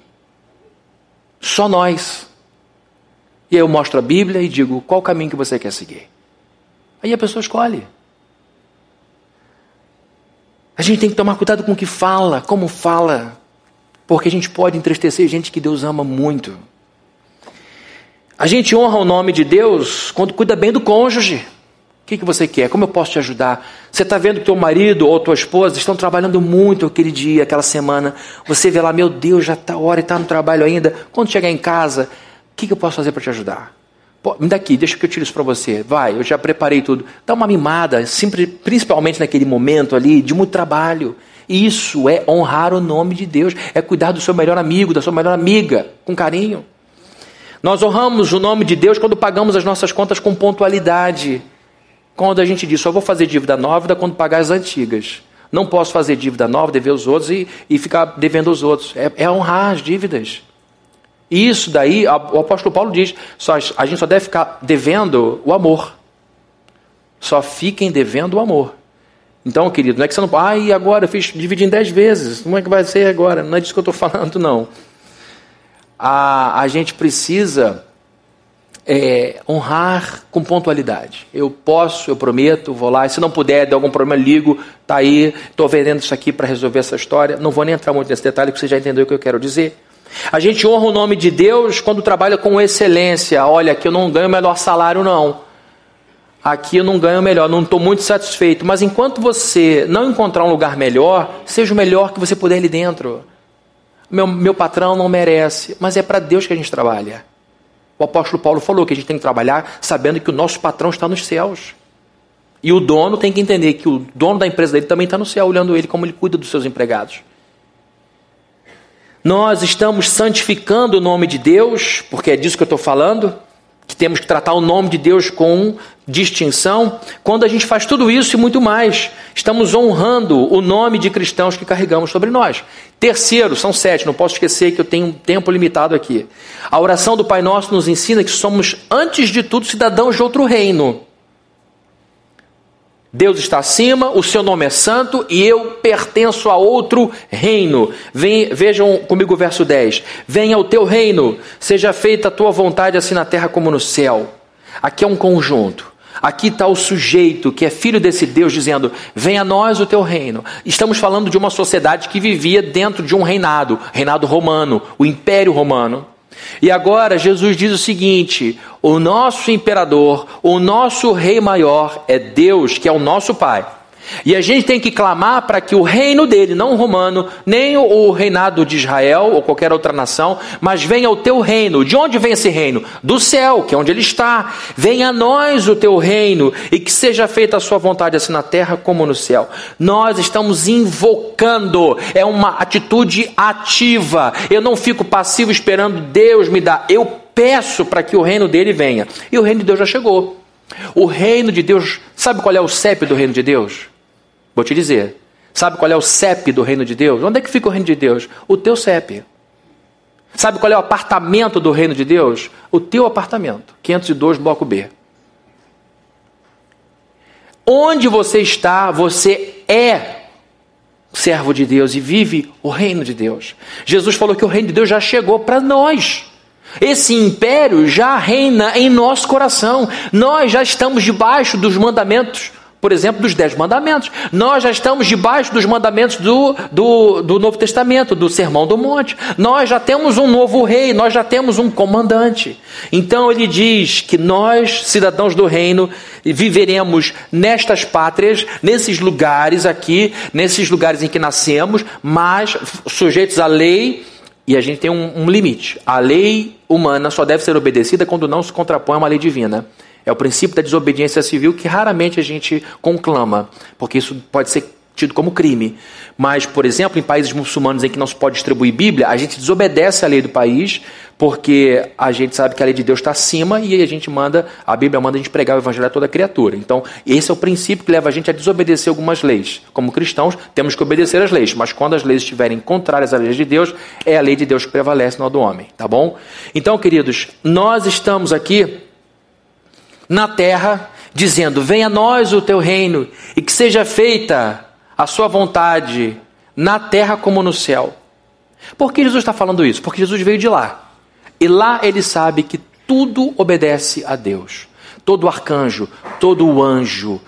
só nós. E aí eu mostro a Bíblia e digo qual caminho que você quer seguir. Aí a pessoa escolhe. A gente tem que tomar cuidado com o que fala, como fala, porque a gente pode entristecer gente que Deus ama muito. A gente honra o nome de Deus quando cuida bem do cônjuge. O que, que você quer? Como eu posso te ajudar? Você está vendo que teu marido ou tua esposa estão trabalhando muito aquele dia, aquela semana. Você vê lá, meu Deus, já está hora e está no trabalho ainda. Quando chegar em casa, o que, que eu posso fazer para te ajudar? Pô, me dá aqui, deixa que eu tire isso para você. Vai, eu já preparei tudo. Dá uma mimada, principalmente naquele momento ali de muito trabalho. Isso é honrar o nome de Deus, é cuidar do seu melhor amigo, da sua melhor amiga, com carinho. Nós honramos o nome de Deus quando pagamos as nossas contas com pontualidade. Quando a gente diz, só vou fazer dívida nova quando pagar as antigas. Não posso fazer dívida nova, dever os outros e, e ficar devendo os outros. É, é honrar as dívidas. E isso daí, o apóstolo Paulo diz, só, a gente só deve ficar devendo o amor. Só fiquem devendo o amor. Então, querido, não é que você não. Ah, e agora eu fiz dividir em dez vezes. Como é que vai ser agora? Não é disso que eu estou falando, não a, a gente precisa é, honrar com pontualidade. Eu posso, eu prometo, vou lá. Se não puder, de algum problema, ligo. Tá aí, estou vendendo isso aqui para resolver essa história. Não vou nem entrar muito nesse detalhe, porque você já entendeu o que eu quero dizer. A gente honra o nome de Deus quando trabalha com excelência. Olha, aqui eu não ganho o melhor salário, não. Aqui eu não ganho melhor, não estou muito satisfeito. Mas enquanto você não encontrar um lugar melhor, seja o melhor que você puder ali dentro. Meu, meu patrão não merece, mas é para Deus que a gente trabalha. O apóstolo Paulo falou que a gente tem que trabalhar sabendo que o nosso patrão está nos céus. E o dono tem que entender que o dono da empresa dele também está no céu, olhando ele como ele cuida dos seus empregados. Nós estamos santificando o nome de Deus, porque é disso que eu estou falando, que temos que tratar o nome de Deus com distinção. Quando a gente faz tudo isso e muito mais, estamos honrando o nome de cristãos que carregamos sobre nós. Terceiro, são sete, não posso esquecer que eu tenho um tempo limitado aqui. A oração do Pai Nosso nos ensina que somos, antes de tudo, cidadãos de outro reino. Deus está acima, o seu nome é santo e eu pertenço a outro reino. Vem, vejam comigo o verso 10. Venha o teu reino, seja feita a tua vontade, assim na terra como no céu. Aqui é um conjunto. Aqui está o sujeito que é filho desse Deus dizendo: Venha a nós o teu reino. Estamos falando de uma sociedade que vivia dentro de um reinado, reinado romano, o Império Romano. E agora Jesus diz o seguinte: o nosso imperador, o nosso rei maior é Deus, que é o nosso Pai. E a gente tem que clamar para que o reino dele, não o romano, nem o reinado de Israel ou qualquer outra nação, mas venha o teu reino. De onde vem esse reino? Do céu, que é onde ele está. Venha a nós o teu reino e que seja feita a sua vontade, assim na terra como no céu. Nós estamos invocando, é uma atitude ativa. Eu não fico passivo esperando Deus me dar, eu peço para que o reino dele venha. E o reino de Deus já chegou. O reino de Deus, sabe qual é o CEP do reino de Deus? Vou te dizer. Sabe qual é o CEP do reino de Deus? Onde é que fica o reino de Deus? O teu CEP. Sabe qual é o apartamento do reino de Deus? O teu apartamento. 502, bloco B. Onde você está, você é servo de Deus e vive o reino de Deus. Jesus falou que o reino de Deus já chegou para nós. Esse império já reina em nosso coração. Nós já estamos debaixo dos mandamentos por exemplo, dos Dez Mandamentos. Nós já estamos debaixo dos mandamentos do, do, do, Novo Testamento, do Sermão do Monte. Nós já temos um novo rei, nós já temos um comandante. Então ele diz que nós, cidadãos do reino, viveremos nestas pátrias, nesses lugares aqui, nesses lugares em que nascemos, mas sujeitos à lei. E a gente tem um, um limite. A lei humana só deve ser obedecida quando não se contrapõe a uma lei divina. É o princípio da desobediência civil que raramente a gente conclama, porque isso pode ser tido como crime. Mas, por exemplo, em países muçulmanos em que não se pode distribuir Bíblia, a gente desobedece a lei do país, porque a gente sabe que a lei de Deus está acima e a gente manda, a Bíblia manda a gente pregar o evangelho a toda criatura. Então, esse é o princípio que leva a gente a desobedecer algumas leis. Como cristãos, temos que obedecer às leis, mas quando as leis estiverem contrárias às leis de Deus, é a lei de Deus que prevalece, não a do homem, tá bom? Então, queridos, nós estamos aqui na terra, dizendo: Venha a nós o teu reino, e que seja feita a sua vontade, na terra como no céu. Por que Jesus está falando isso? Porque Jesus veio de lá. E lá ele sabe que tudo obedece a Deus. Todo arcanjo, todo anjo,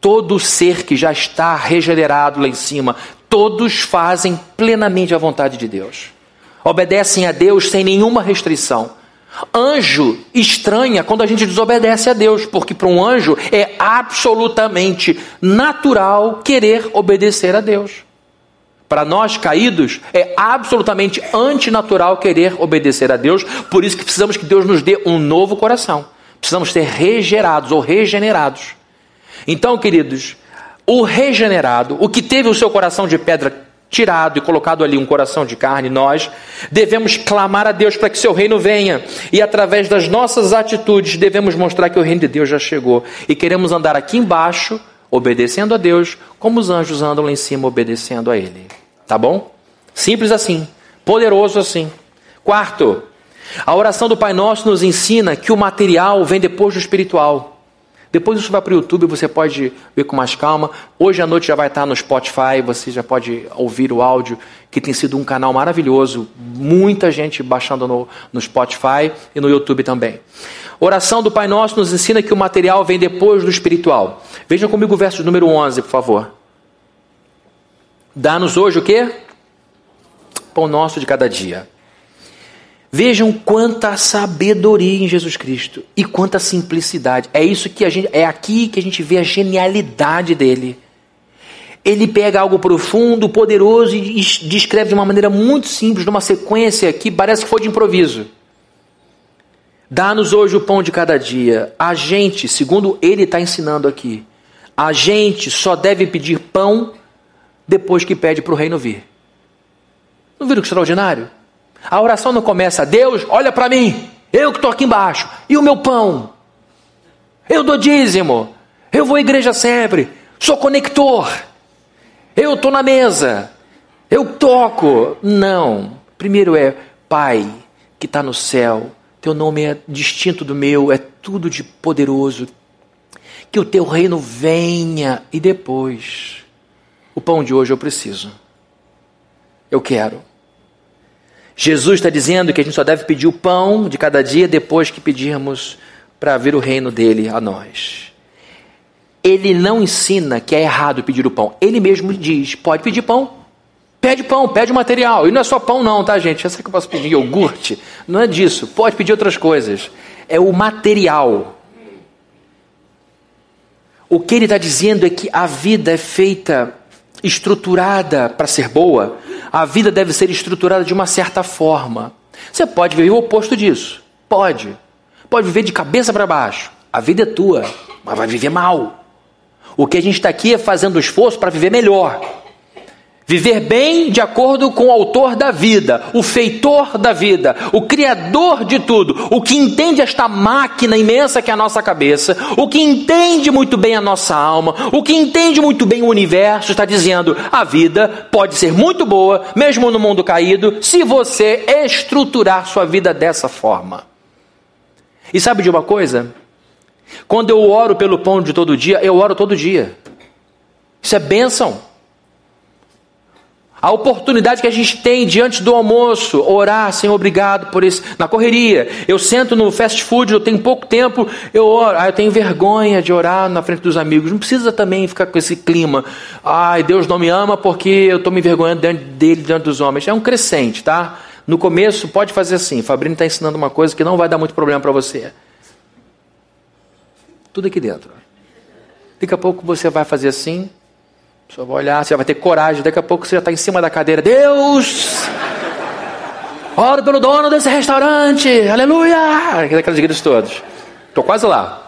todo ser que já está regenerado lá em cima, todos fazem plenamente a vontade de Deus. Obedecem a Deus sem nenhuma restrição. Anjo estranha quando a gente desobedece a Deus, porque para um anjo é absolutamente natural querer obedecer a Deus. Para nós caídos, é absolutamente antinatural querer obedecer a Deus, por isso que precisamos que Deus nos dê um novo coração. Precisamos ser regenerados ou regenerados. Então, queridos, o regenerado, o que teve o seu coração de pedra tirado e colocado ali um coração de carne, nós devemos clamar a Deus para que seu reino venha e através das nossas atitudes devemos mostrar que o reino de Deus já chegou e queremos andar aqui embaixo obedecendo a Deus, como os anjos andam lá em cima obedecendo a Ele. Tá bom? Simples assim, poderoso assim. Quarto, a oração do Pai Nosso nos ensina que o material vem depois do espiritual. Depois isso vai para o YouTube, você pode ver com mais calma. Hoje à noite já vai estar no Spotify, você já pode ouvir o áudio, que tem sido um canal maravilhoso. Muita gente baixando no, no Spotify e no YouTube também. Oração do Pai Nosso nos ensina que o material vem depois do espiritual. Vejam comigo o verso número 11, por favor. Dá-nos hoje o quê? Pão nosso de cada dia. Vejam quanta sabedoria em Jesus Cristo e quanta simplicidade. É isso que a gente é aqui que a gente vê a genialidade dele. Ele pega algo profundo, poderoso e descreve de uma maneira muito simples, numa sequência que parece que foi de improviso. Dá-nos hoje o pão de cada dia. A gente, segundo ele está ensinando aqui, a gente só deve pedir pão depois que pede para o reino vir. Não viram que extraordinário? A oração não começa, Deus, olha para mim, eu que estou aqui embaixo, e o meu pão? Eu dou dízimo, eu vou à igreja sempre, sou conector, eu estou na mesa, eu toco. Não. Primeiro é Pai que está no céu, teu nome é distinto do meu, é tudo de poderoso. Que o teu reino venha e depois, o pão de hoje eu preciso. Eu quero. Jesus está dizendo que a gente só deve pedir o pão de cada dia depois que pedirmos para vir o reino dele a nós. Ele não ensina que é errado pedir o pão. Ele mesmo diz: pode pedir pão. Pede pão, pede material. E não é só pão, não, tá, gente? Será que eu posso pedir iogurte? Não é disso. Pode pedir outras coisas. É o material. O que ele está dizendo é que a vida é feita, estruturada para ser boa. A vida deve ser estruturada de uma certa forma. Você pode viver o oposto disso. Pode. Pode viver de cabeça para baixo. A vida é tua, mas vai viver mal. O que a gente está aqui é fazendo esforço para viver melhor. Viver bem de acordo com o autor da vida, o feitor da vida, o criador de tudo, o que entende esta máquina imensa que é a nossa cabeça, o que entende muito bem a nossa alma, o que entende muito bem o universo, está dizendo: a vida pode ser muito boa, mesmo no mundo caído, se você estruturar sua vida dessa forma. E sabe de uma coisa? Quando eu oro pelo pão de todo dia, eu oro todo dia. Isso é bênção. A oportunidade que a gente tem diante do almoço, orar, Senhor, obrigado por isso. Na correria, eu sento no fast food, eu tenho pouco tempo, eu oro. Ah, eu tenho vergonha de orar na frente dos amigos. Não precisa também ficar com esse clima. Ai, Deus não me ama porque eu estou me envergonhando diante dele, diante dos homens. É um crescente, tá? No começo, pode fazer assim. Fabrício está ensinando uma coisa que não vai dar muito problema para você. Tudo aqui dentro. Daqui a pouco você vai fazer assim, só vai olhar, você vai ter coragem, daqui a pouco você já está em cima da cadeira. Deus! Oro pelo dono desse restaurante! Aleluia! Aqueles gritos todos. Estou quase lá.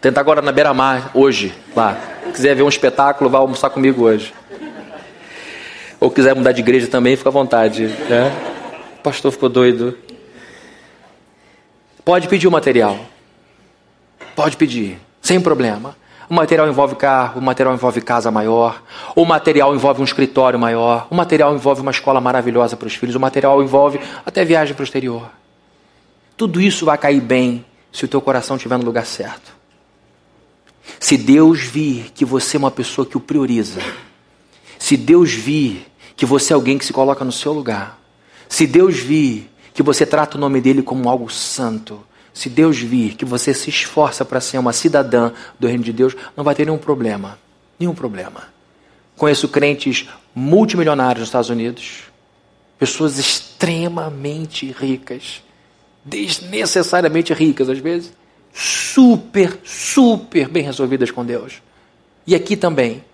Tentar agora na beira-mar, hoje, lá. Se quiser ver um espetáculo, vá almoçar comigo hoje. Ou quiser mudar de igreja também, fica à vontade. Né? O pastor ficou doido. Pode pedir o material. Pode pedir, sem problema. O material envolve carro, o material envolve casa maior, o material envolve um escritório maior, o material envolve uma escola maravilhosa para os filhos, o material envolve até viagem para o exterior. Tudo isso vai cair bem se o teu coração estiver no lugar certo. Se Deus vir que você é uma pessoa que o prioriza, se Deus vir que você é alguém que se coloca no seu lugar, se Deus vir que você trata o nome dele como algo santo, se Deus vir que você se esforça para ser uma cidadã do reino de Deus, não vai ter nenhum problema. Nenhum problema. Conheço crentes multimilionários nos Estados Unidos, pessoas extremamente ricas, desnecessariamente ricas às vezes, super, super bem resolvidas com Deus. E aqui também.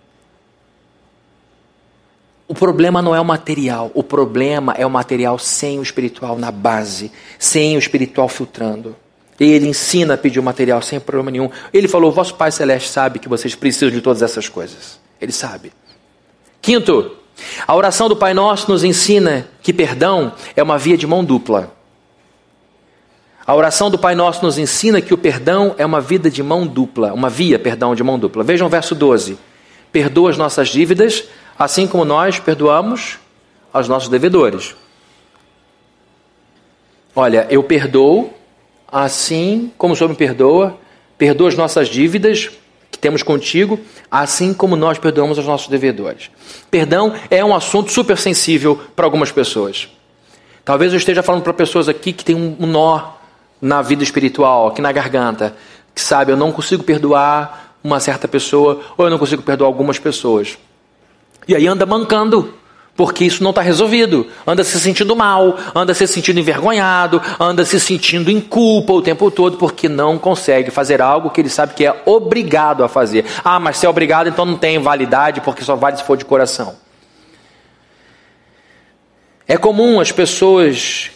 O problema não é o material, o problema é o material sem o espiritual na base, sem o espiritual filtrando. Ele ensina a pedir o material sem problema nenhum. Ele falou: Vosso Pai Celeste sabe que vocês precisam de todas essas coisas. Ele sabe. Quinto, a oração do Pai Nosso nos ensina que perdão é uma via de mão dupla. A oração do Pai Nosso nos ensina que o perdão é uma vida de mão dupla, uma via, perdão, de mão dupla. Vejam o verso 12. Perdoa as nossas dívidas, assim como nós perdoamos aos nossos devedores. Olha, eu perdoo assim como o Senhor me perdoa, perdoa as nossas dívidas que temos contigo, assim como nós perdoamos os nossos devedores. Perdão é um assunto super sensível para algumas pessoas. Talvez eu esteja falando para pessoas aqui que tem um nó na vida espiritual, aqui na garganta, que sabe, eu não consigo perdoar uma certa pessoa, ou eu não consigo perdoar algumas pessoas. E aí anda mancando Porque isso não está resolvido. Anda se sentindo mal, anda se sentindo envergonhado, anda se sentindo em culpa o tempo todo, porque não consegue fazer algo que ele sabe que é obrigado a fazer. Ah, mas se é obrigado, então não tem validade, porque só vale se for de coração. É comum as pessoas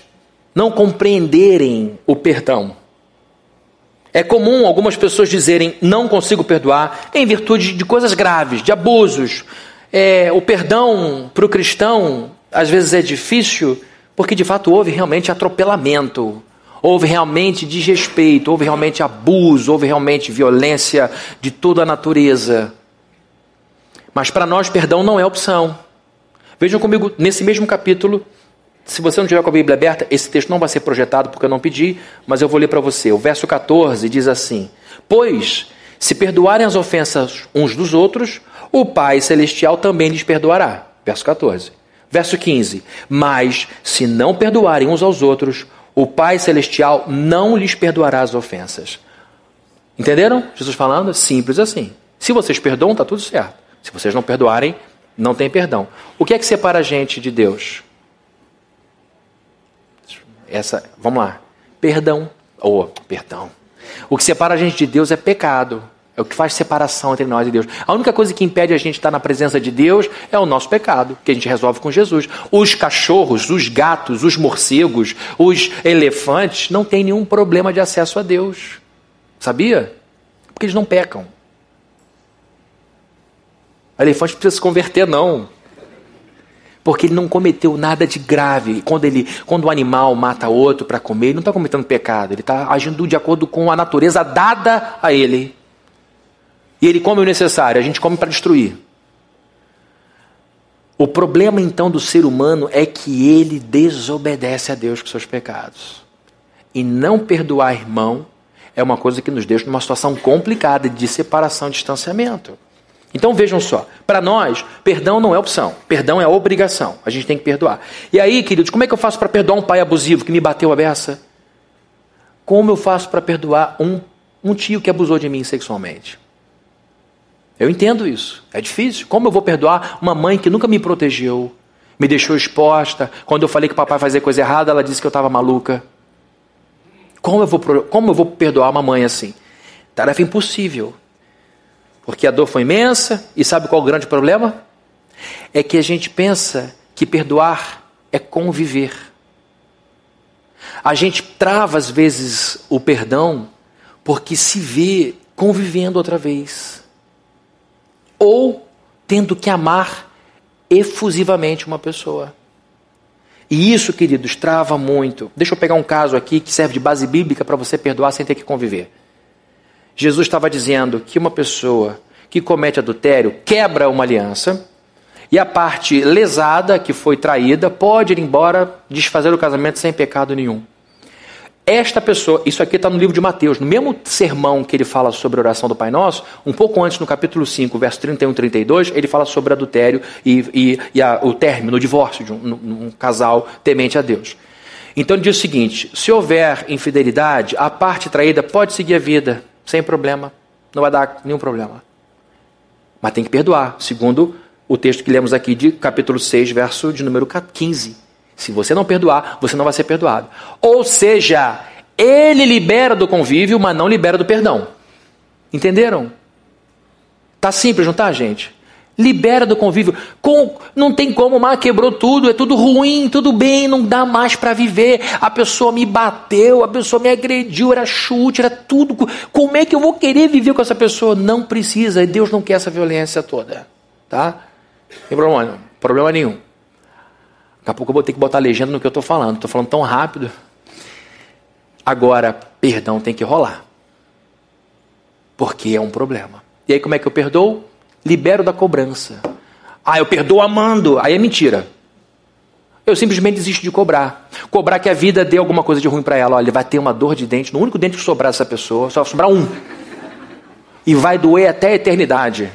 não compreenderem o perdão. É comum algumas pessoas dizerem não consigo perdoar em virtude de coisas graves, de abusos. É, o perdão para o cristão às vezes é difícil porque de fato houve realmente atropelamento, houve realmente desrespeito, houve realmente abuso, houve realmente violência de toda a natureza. Mas para nós, perdão não é opção. Vejam comigo, nesse mesmo capítulo, se você não tiver com a Bíblia aberta, esse texto não vai ser projetado porque eu não pedi, mas eu vou ler para você. O verso 14 diz assim: Pois, se perdoarem as ofensas uns dos outros, o Pai Celestial também lhes perdoará. Verso 14. Verso 15: Mas, se não perdoarem uns aos outros, o Pai Celestial não lhes perdoará as ofensas. Entenderam? Jesus falando? Simples assim. Se vocês perdoam, está tudo certo. Se vocês não perdoarem, não tem perdão. O que é que separa a gente de Deus? essa, vamos lá, perdão, ou oh, perdão. O que separa a gente de Deus é pecado. É o que faz separação entre nós e Deus. A única coisa que impede a gente estar na presença de Deus é o nosso pecado, que a gente resolve com Jesus. Os cachorros, os gatos, os morcegos, os elefantes não têm nenhum problema de acesso a Deus. Sabia? Porque eles não pecam. O elefante precisa se converter, não porque ele não cometeu nada de grave. Quando, ele, quando o animal mata outro para comer, ele não está cometendo pecado, ele está agindo de acordo com a natureza dada a ele. E ele come o necessário, a gente come para destruir. O problema então do ser humano é que ele desobedece a Deus com seus pecados. E não perdoar irmão é uma coisa que nos deixa numa situação complicada de separação, distanciamento. Então vejam só, para nós, perdão não é opção, perdão é obrigação, a gente tem que perdoar. E aí, queridos, como é que eu faço para perdoar um pai abusivo que me bateu a beça? Como eu faço para perdoar um, um tio que abusou de mim sexualmente? Eu entendo isso, é difícil. Como eu vou perdoar uma mãe que nunca me protegeu, me deixou exposta? Quando eu falei que o papai fazia coisa errada, ela disse que eu estava maluca. Como eu, vou, como eu vou perdoar uma mãe assim? Tarefa impossível. Porque a dor foi imensa, e sabe qual é o grande problema? É que a gente pensa que perdoar é conviver. A gente trava às vezes o perdão porque se vê convivendo outra vez. Ou tendo que amar efusivamente uma pessoa. E isso, queridos, trava muito. Deixa eu pegar um caso aqui que serve de base bíblica para você perdoar sem ter que conviver. Jesus estava dizendo que uma pessoa que comete adultério quebra uma aliança e a parte lesada, que foi traída, pode ir embora, desfazer o casamento sem pecado nenhum. Esta pessoa, isso aqui está no livro de Mateus, no mesmo sermão que ele fala sobre a oração do Pai Nosso, um pouco antes, no capítulo 5, verso 31 e 32, ele fala sobre adultério e, e, e a, o término, o divórcio de um, um casal temente a Deus. Então ele diz o seguinte: se houver infidelidade, a parte traída pode seguir a vida sem problema, não vai dar nenhum problema. Mas tem que perdoar, segundo o texto que lemos aqui de capítulo 6, verso de número 15. Se você não perdoar, você não vai ser perdoado. Ou seja, ele libera do convívio, mas não libera do perdão. Entenderam? Tá simples, não tá, gente? Libera do convívio. Com, não tem como, mas quebrou tudo, é tudo ruim, tudo bem, não dá mais para viver. A pessoa me bateu, a pessoa me agrediu, era chute, era tudo. Como é que eu vou querer viver com essa pessoa? Não precisa, Deus não quer essa violência toda. Tá? Tem problema, problema nenhum. Daqui a pouco eu vou ter que botar legenda no que eu estou falando. Estou falando tão rápido. Agora, perdão tem que rolar. Porque é um problema. E aí, como é que eu perdoo? libero da cobrança. Ah, eu perdoo amando. Aí é mentira. Eu simplesmente desisto de cobrar. Cobrar que a vida dê alguma coisa de ruim para ela. Olha, vai ter uma dor de dente. No único dente que sobrar dessa pessoa, só sobrar um. E vai doer até a eternidade.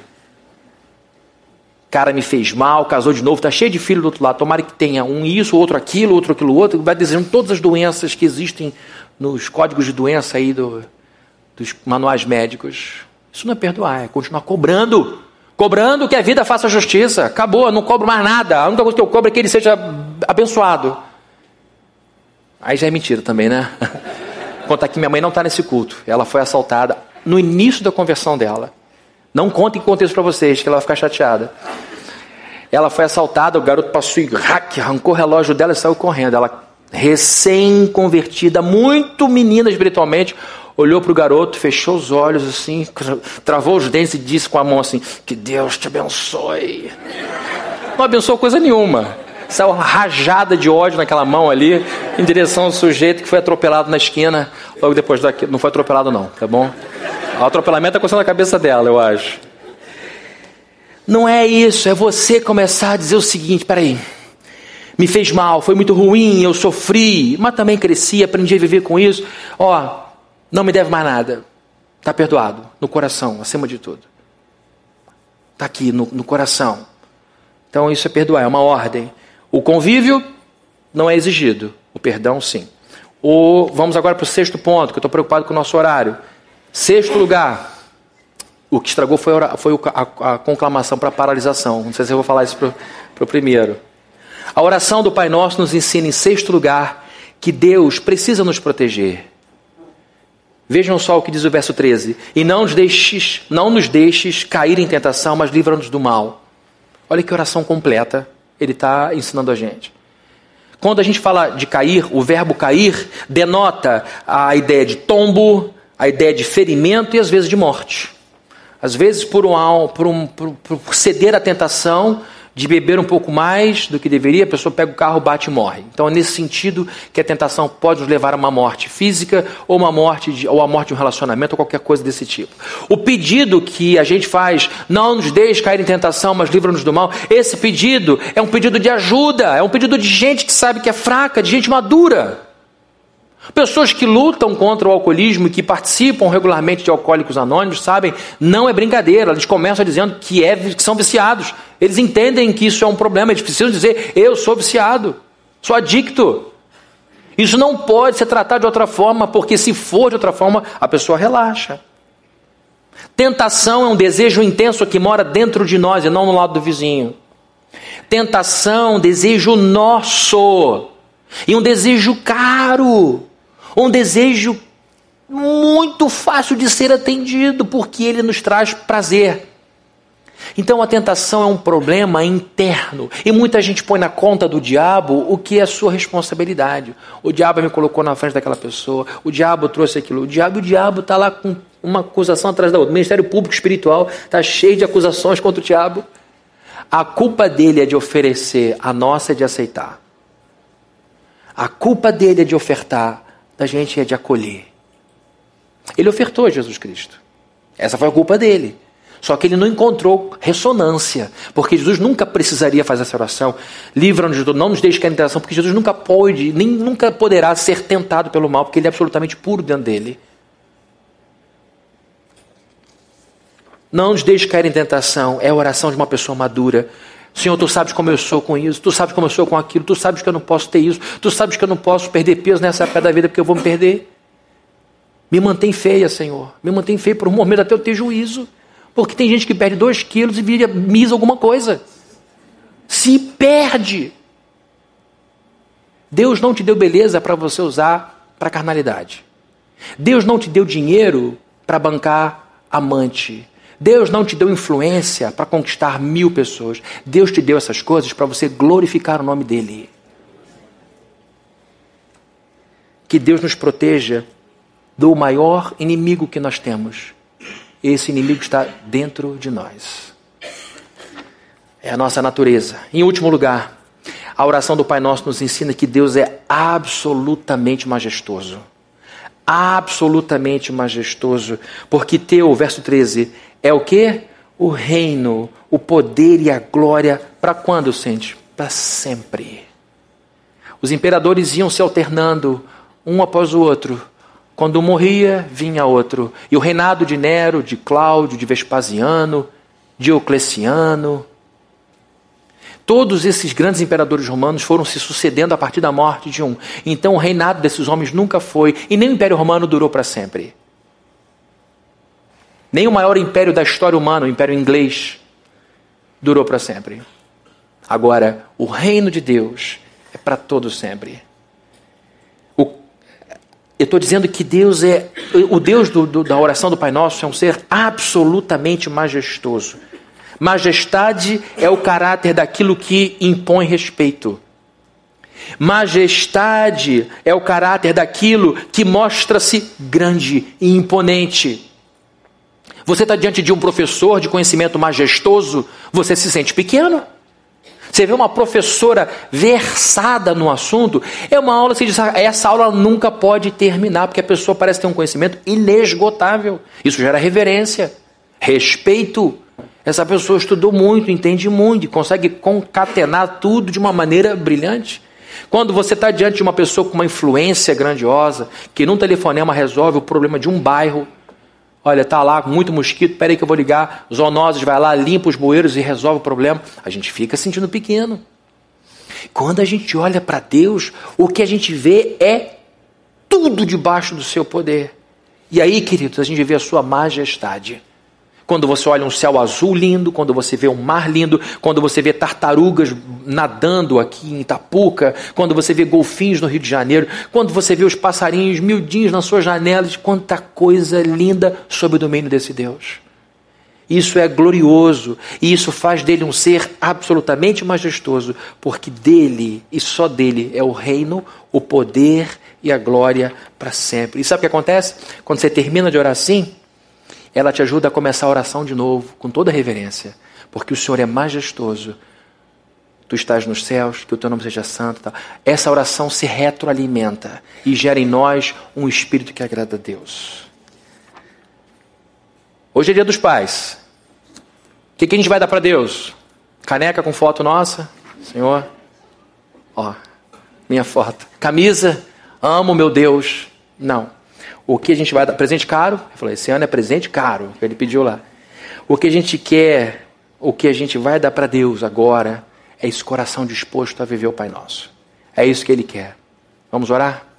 Cara me fez mal, casou de novo, tá cheio de filho do outro lado. Tomara que tenha um isso, outro aquilo, outro aquilo outro. Vai desejando todas as doenças que existem nos códigos de doença aí do, dos manuais médicos. Isso não é perdoar, é continuar cobrando Cobrando que a vida faça justiça. Acabou, não cobro mais nada. A única coisa que eu cobro é que ele seja abençoado. Aí já é mentira também, né? Contar que minha mãe não está nesse culto. Ela foi assaltada no início da conversão dela. Não contem isso para vocês, que ela vai ficar chateada. Ela foi assaltada, o garoto passou e arrancou o relógio dela e saiu correndo. Ela, recém-convertida, muito menina espiritualmente, olhou para o garoto, fechou os olhos assim, travou os dentes e disse com a mão assim: Que Deus te abençoe. Não abençoou coisa nenhuma. Saiu rajada de ódio naquela mão ali, em direção ao sujeito que foi atropelado na esquina, logo depois daqui. Não foi atropelado, não, tá bom? O atropelamento está coçando a cabeça dela, eu acho. Não é isso, é você começar a dizer o seguinte: peraí, me fez mal, foi muito ruim, eu sofri, mas também cresci, aprendi a viver com isso. Ó, não me deve mais nada. Está perdoado, no coração, acima de tudo. Está aqui, no, no coração. Então isso é perdoar, é uma ordem. O convívio não é exigido, o perdão sim. O, vamos agora para o sexto ponto, que eu estou preocupado com o nosso horário. Sexto lugar, o que estragou foi, a, foi a, a, conclamação para a paralisação. Não sei se eu vou falar isso para o primeiro. A oração do Pai Nosso nos ensina, em sexto lugar, que Deus precisa nos proteger. Vejam só o que diz o verso 13: E não nos deixes, não nos deixes cair em tentação, mas livra-nos do mal. Olha que oração completa ele está ensinando a gente. Quando a gente fala de cair, o verbo cair denota a ideia de tombo, a ideia de ferimento e às vezes de morte. Às vezes por, um, por, um, por, por ceder à tentação, de beber um pouco mais do que deveria, a pessoa pega o carro, bate e morre. Então é nesse sentido que a tentação pode nos levar a uma morte física ou uma morte de, ou a morte de um relacionamento ou qualquer coisa desse tipo. O pedido que a gente faz, não nos deixe cair em tentação, mas livra-nos do mal, esse pedido é um pedido de ajuda, é um pedido de gente que sabe que é fraca, de gente madura. Pessoas que lutam contra o alcoolismo e que participam regularmente de alcoólicos anônimos sabem, não é brincadeira. Eles começam dizendo que, é, que são viciados. Eles entendem que isso é um problema. Eles precisam dizer: eu sou viciado, sou adicto. Isso não pode ser tratado de outra forma, porque se for de outra forma, a pessoa relaxa. Tentação é um desejo intenso que mora dentro de nós e não no lado do vizinho. Tentação, um desejo nosso. E um desejo caro um desejo muito fácil de ser atendido, porque ele nos traz prazer. Então a tentação é um problema interno e muita gente põe na conta do diabo o que é sua responsabilidade. O diabo me colocou na frente daquela pessoa, o diabo trouxe aquilo, o diabo, o diabo está lá com uma acusação atrás da outra. O Ministério Público Espiritual está cheio de acusações contra o diabo. A culpa dele é de oferecer, a nossa é de aceitar. A culpa dele é de ofertar, da gente é de acolher. Ele ofertou a Jesus Cristo. Essa foi a culpa dele. Só que ele não encontrou ressonância, porque Jesus nunca precisaria fazer essa oração. Livra-nos de tudo, não nos deixe cair em tentação, porque Jesus nunca pode, nem nunca poderá ser tentado pelo mal, porque ele é absolutamente puro dentro dele. Não nos deixe cair em tentação, é a oração de uma pessoa madura. Senhor, tu sabes como eu sou com isso, tu sabes como eu sou com aquilo, tu sabes que eu não posso ter isso, tu sabes que eu não posso perder peso nessa época da vida porque eu vou me perder. Me mantém feia, Senhor. Me mantém feia por um momento até eu ter juízo. Porque tem gente que perde dois quilos e vira misa alguma coisa. Se perde. Deus não te deu beleza para você usar para carnalidade. Deus não te deu dinheiro para bancar amante. Deus não te deu influência para conquistar mil pessoas. Deus te deu essas coisas para você glorificar o nome dEle. Que Deus nos proteja do maior inimigo que nós temos. Esse inimigo está dentro de nós. É a nossa natureza. Em último lugar, a oração do Pai Nosso nos ensina que Deus é absolutamente majestoso. Absolutamente majestoso. Porque teu, verso 13, é o que? O reino, o poder e a glória para quando, sente? Para sempre. Os imperadores iam se alternando um após o outro. Quando um morria, vinha outro. E o reinado de Nero, de Cláudio, de Vespasiano, Diocleciano, todos esses grandes imperadores romanos foram se sucedendo a partir da morte de um. Então o reinado desses homens nunca foi, e nem o Império Romano durou para sempre. Nem o maior império da história humana, o Império Inglês, durou para sempre. Agora, o reino de Deus é para todo sempre. O, eu estou dizendo que Deus é. O Deus do, do, da oração do Pai Nosso é um ser absolutamente majestoso. Majestade é o caráter daquilo que impõe respeito. Majestade é o caráter daquilo que mostra-se grande e imponente. Você está diante de um professor de conhecimento majestoso, você se sente pequeno. Você vê uma professora versada no assunto, é uma aula que diz, ah, essa aula nunca pode terminar, porque a pessoa parece ter um conhecimento inesgotável. Isso gera reverência, respeito. Essa pessoa estudou muito, entende muito, consegue concatenar tudo de uma maneira brilhante. Quando você está diante de uma pessoa com uma influência grandiosa, que num telefonema resolve o problema de um bairro, olha, está lá muito mosquito, peraí que eu vou ligar, zoonoses, vai lá, limpa os bueiros e resolve o problema, a gente fica sentindo pequeno. Quando a gente olha para Deus, o que a gente vê é tudo debaixo do seu poder. E aí, queridos, a gente vê a sua majestade. Quando você olha um céu azul lindo, quando você vê um mar lindo, quando você vê tartarugas nadando aqui em Itapuca, quando você vê golfinhos no Rio de Janeiro, quando você vê os passarinhos miudinhos nas suas janelas, quanta coisa linda sob o domínio desse Deus. Isso é glorioso e isso faz dele um ser absolutamente majestoso, porque dele e só dele é o reino, o poder e a glória para sempre. E sabe o que acontece? Quando você termina de orar assim, ela te ajuda a começar a oração de novo, com toda reverência, porque o Senhor é majestoso. Tu estás nos céus, que o teu nome seja santo. Tal. Essa oração se retroalimenta e gera em nós um espírito que agrada a Deus. Hoje é dia dos pais. O que, que a gente vai dar para Deus? Caneca com foto nossa? Senhor, ó, minha foto. Camisa, amo meu Deus. Não. O que a gente vai dar? Presente caro? Ele falou, esse ano é presente caro, ele pediu lá. O que a gente quer, o que a gente vai dar para Deus agora, é esse coração disposto a viver o Pai Nosso. É isso que Ele quer. Vamos orar?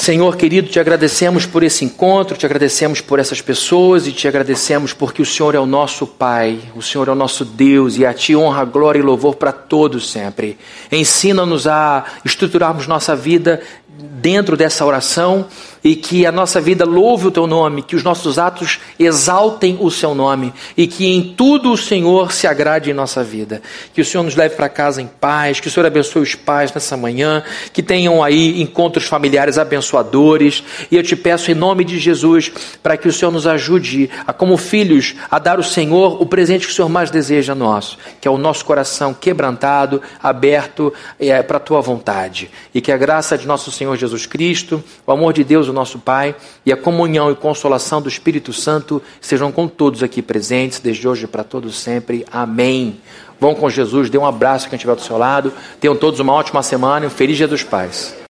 Senhor querido, te agradecemos por esse encontro, te agradecemos por essas pessoas e te agradecemos porque o Senhor é o nosso Pai, o Senhor é o nosso Deus e a Ti honra, glória e louvor para todos sempre. Ensina-nos a estruturarmos nossa vida dentro dessa oração e que a nossa vida louve o teu nome, que os nossos atos exaltem o seu nome e que em tudo o Senhor se agrade em nossa vida. Que o Senhor nos leve para casa em paz, que o Senhor abençoe os pais nessa manhã, que tenham aí encontros familiares abençoadores. E eu te peço em nome de Jesus para que o Senhor nos ajude a como filhos a dar ao Senhor o presente que o Senhor mais deseja nosso, que é o nosso coração quebrantado, aberto é, para a tua vontade. E que a graça de nosso Senhor Jesus Cristo, o amor de Deus o nosso Pai, e a comunhão e consolação do Espírito Santo sejam com todos aqui presentes, desde hoje para todos sempre. Amém. Vão com Jesus, dê um abraço a quem estiver do seu lado. Tenham todos uma ótima semana e um feliz Dia dos Pais.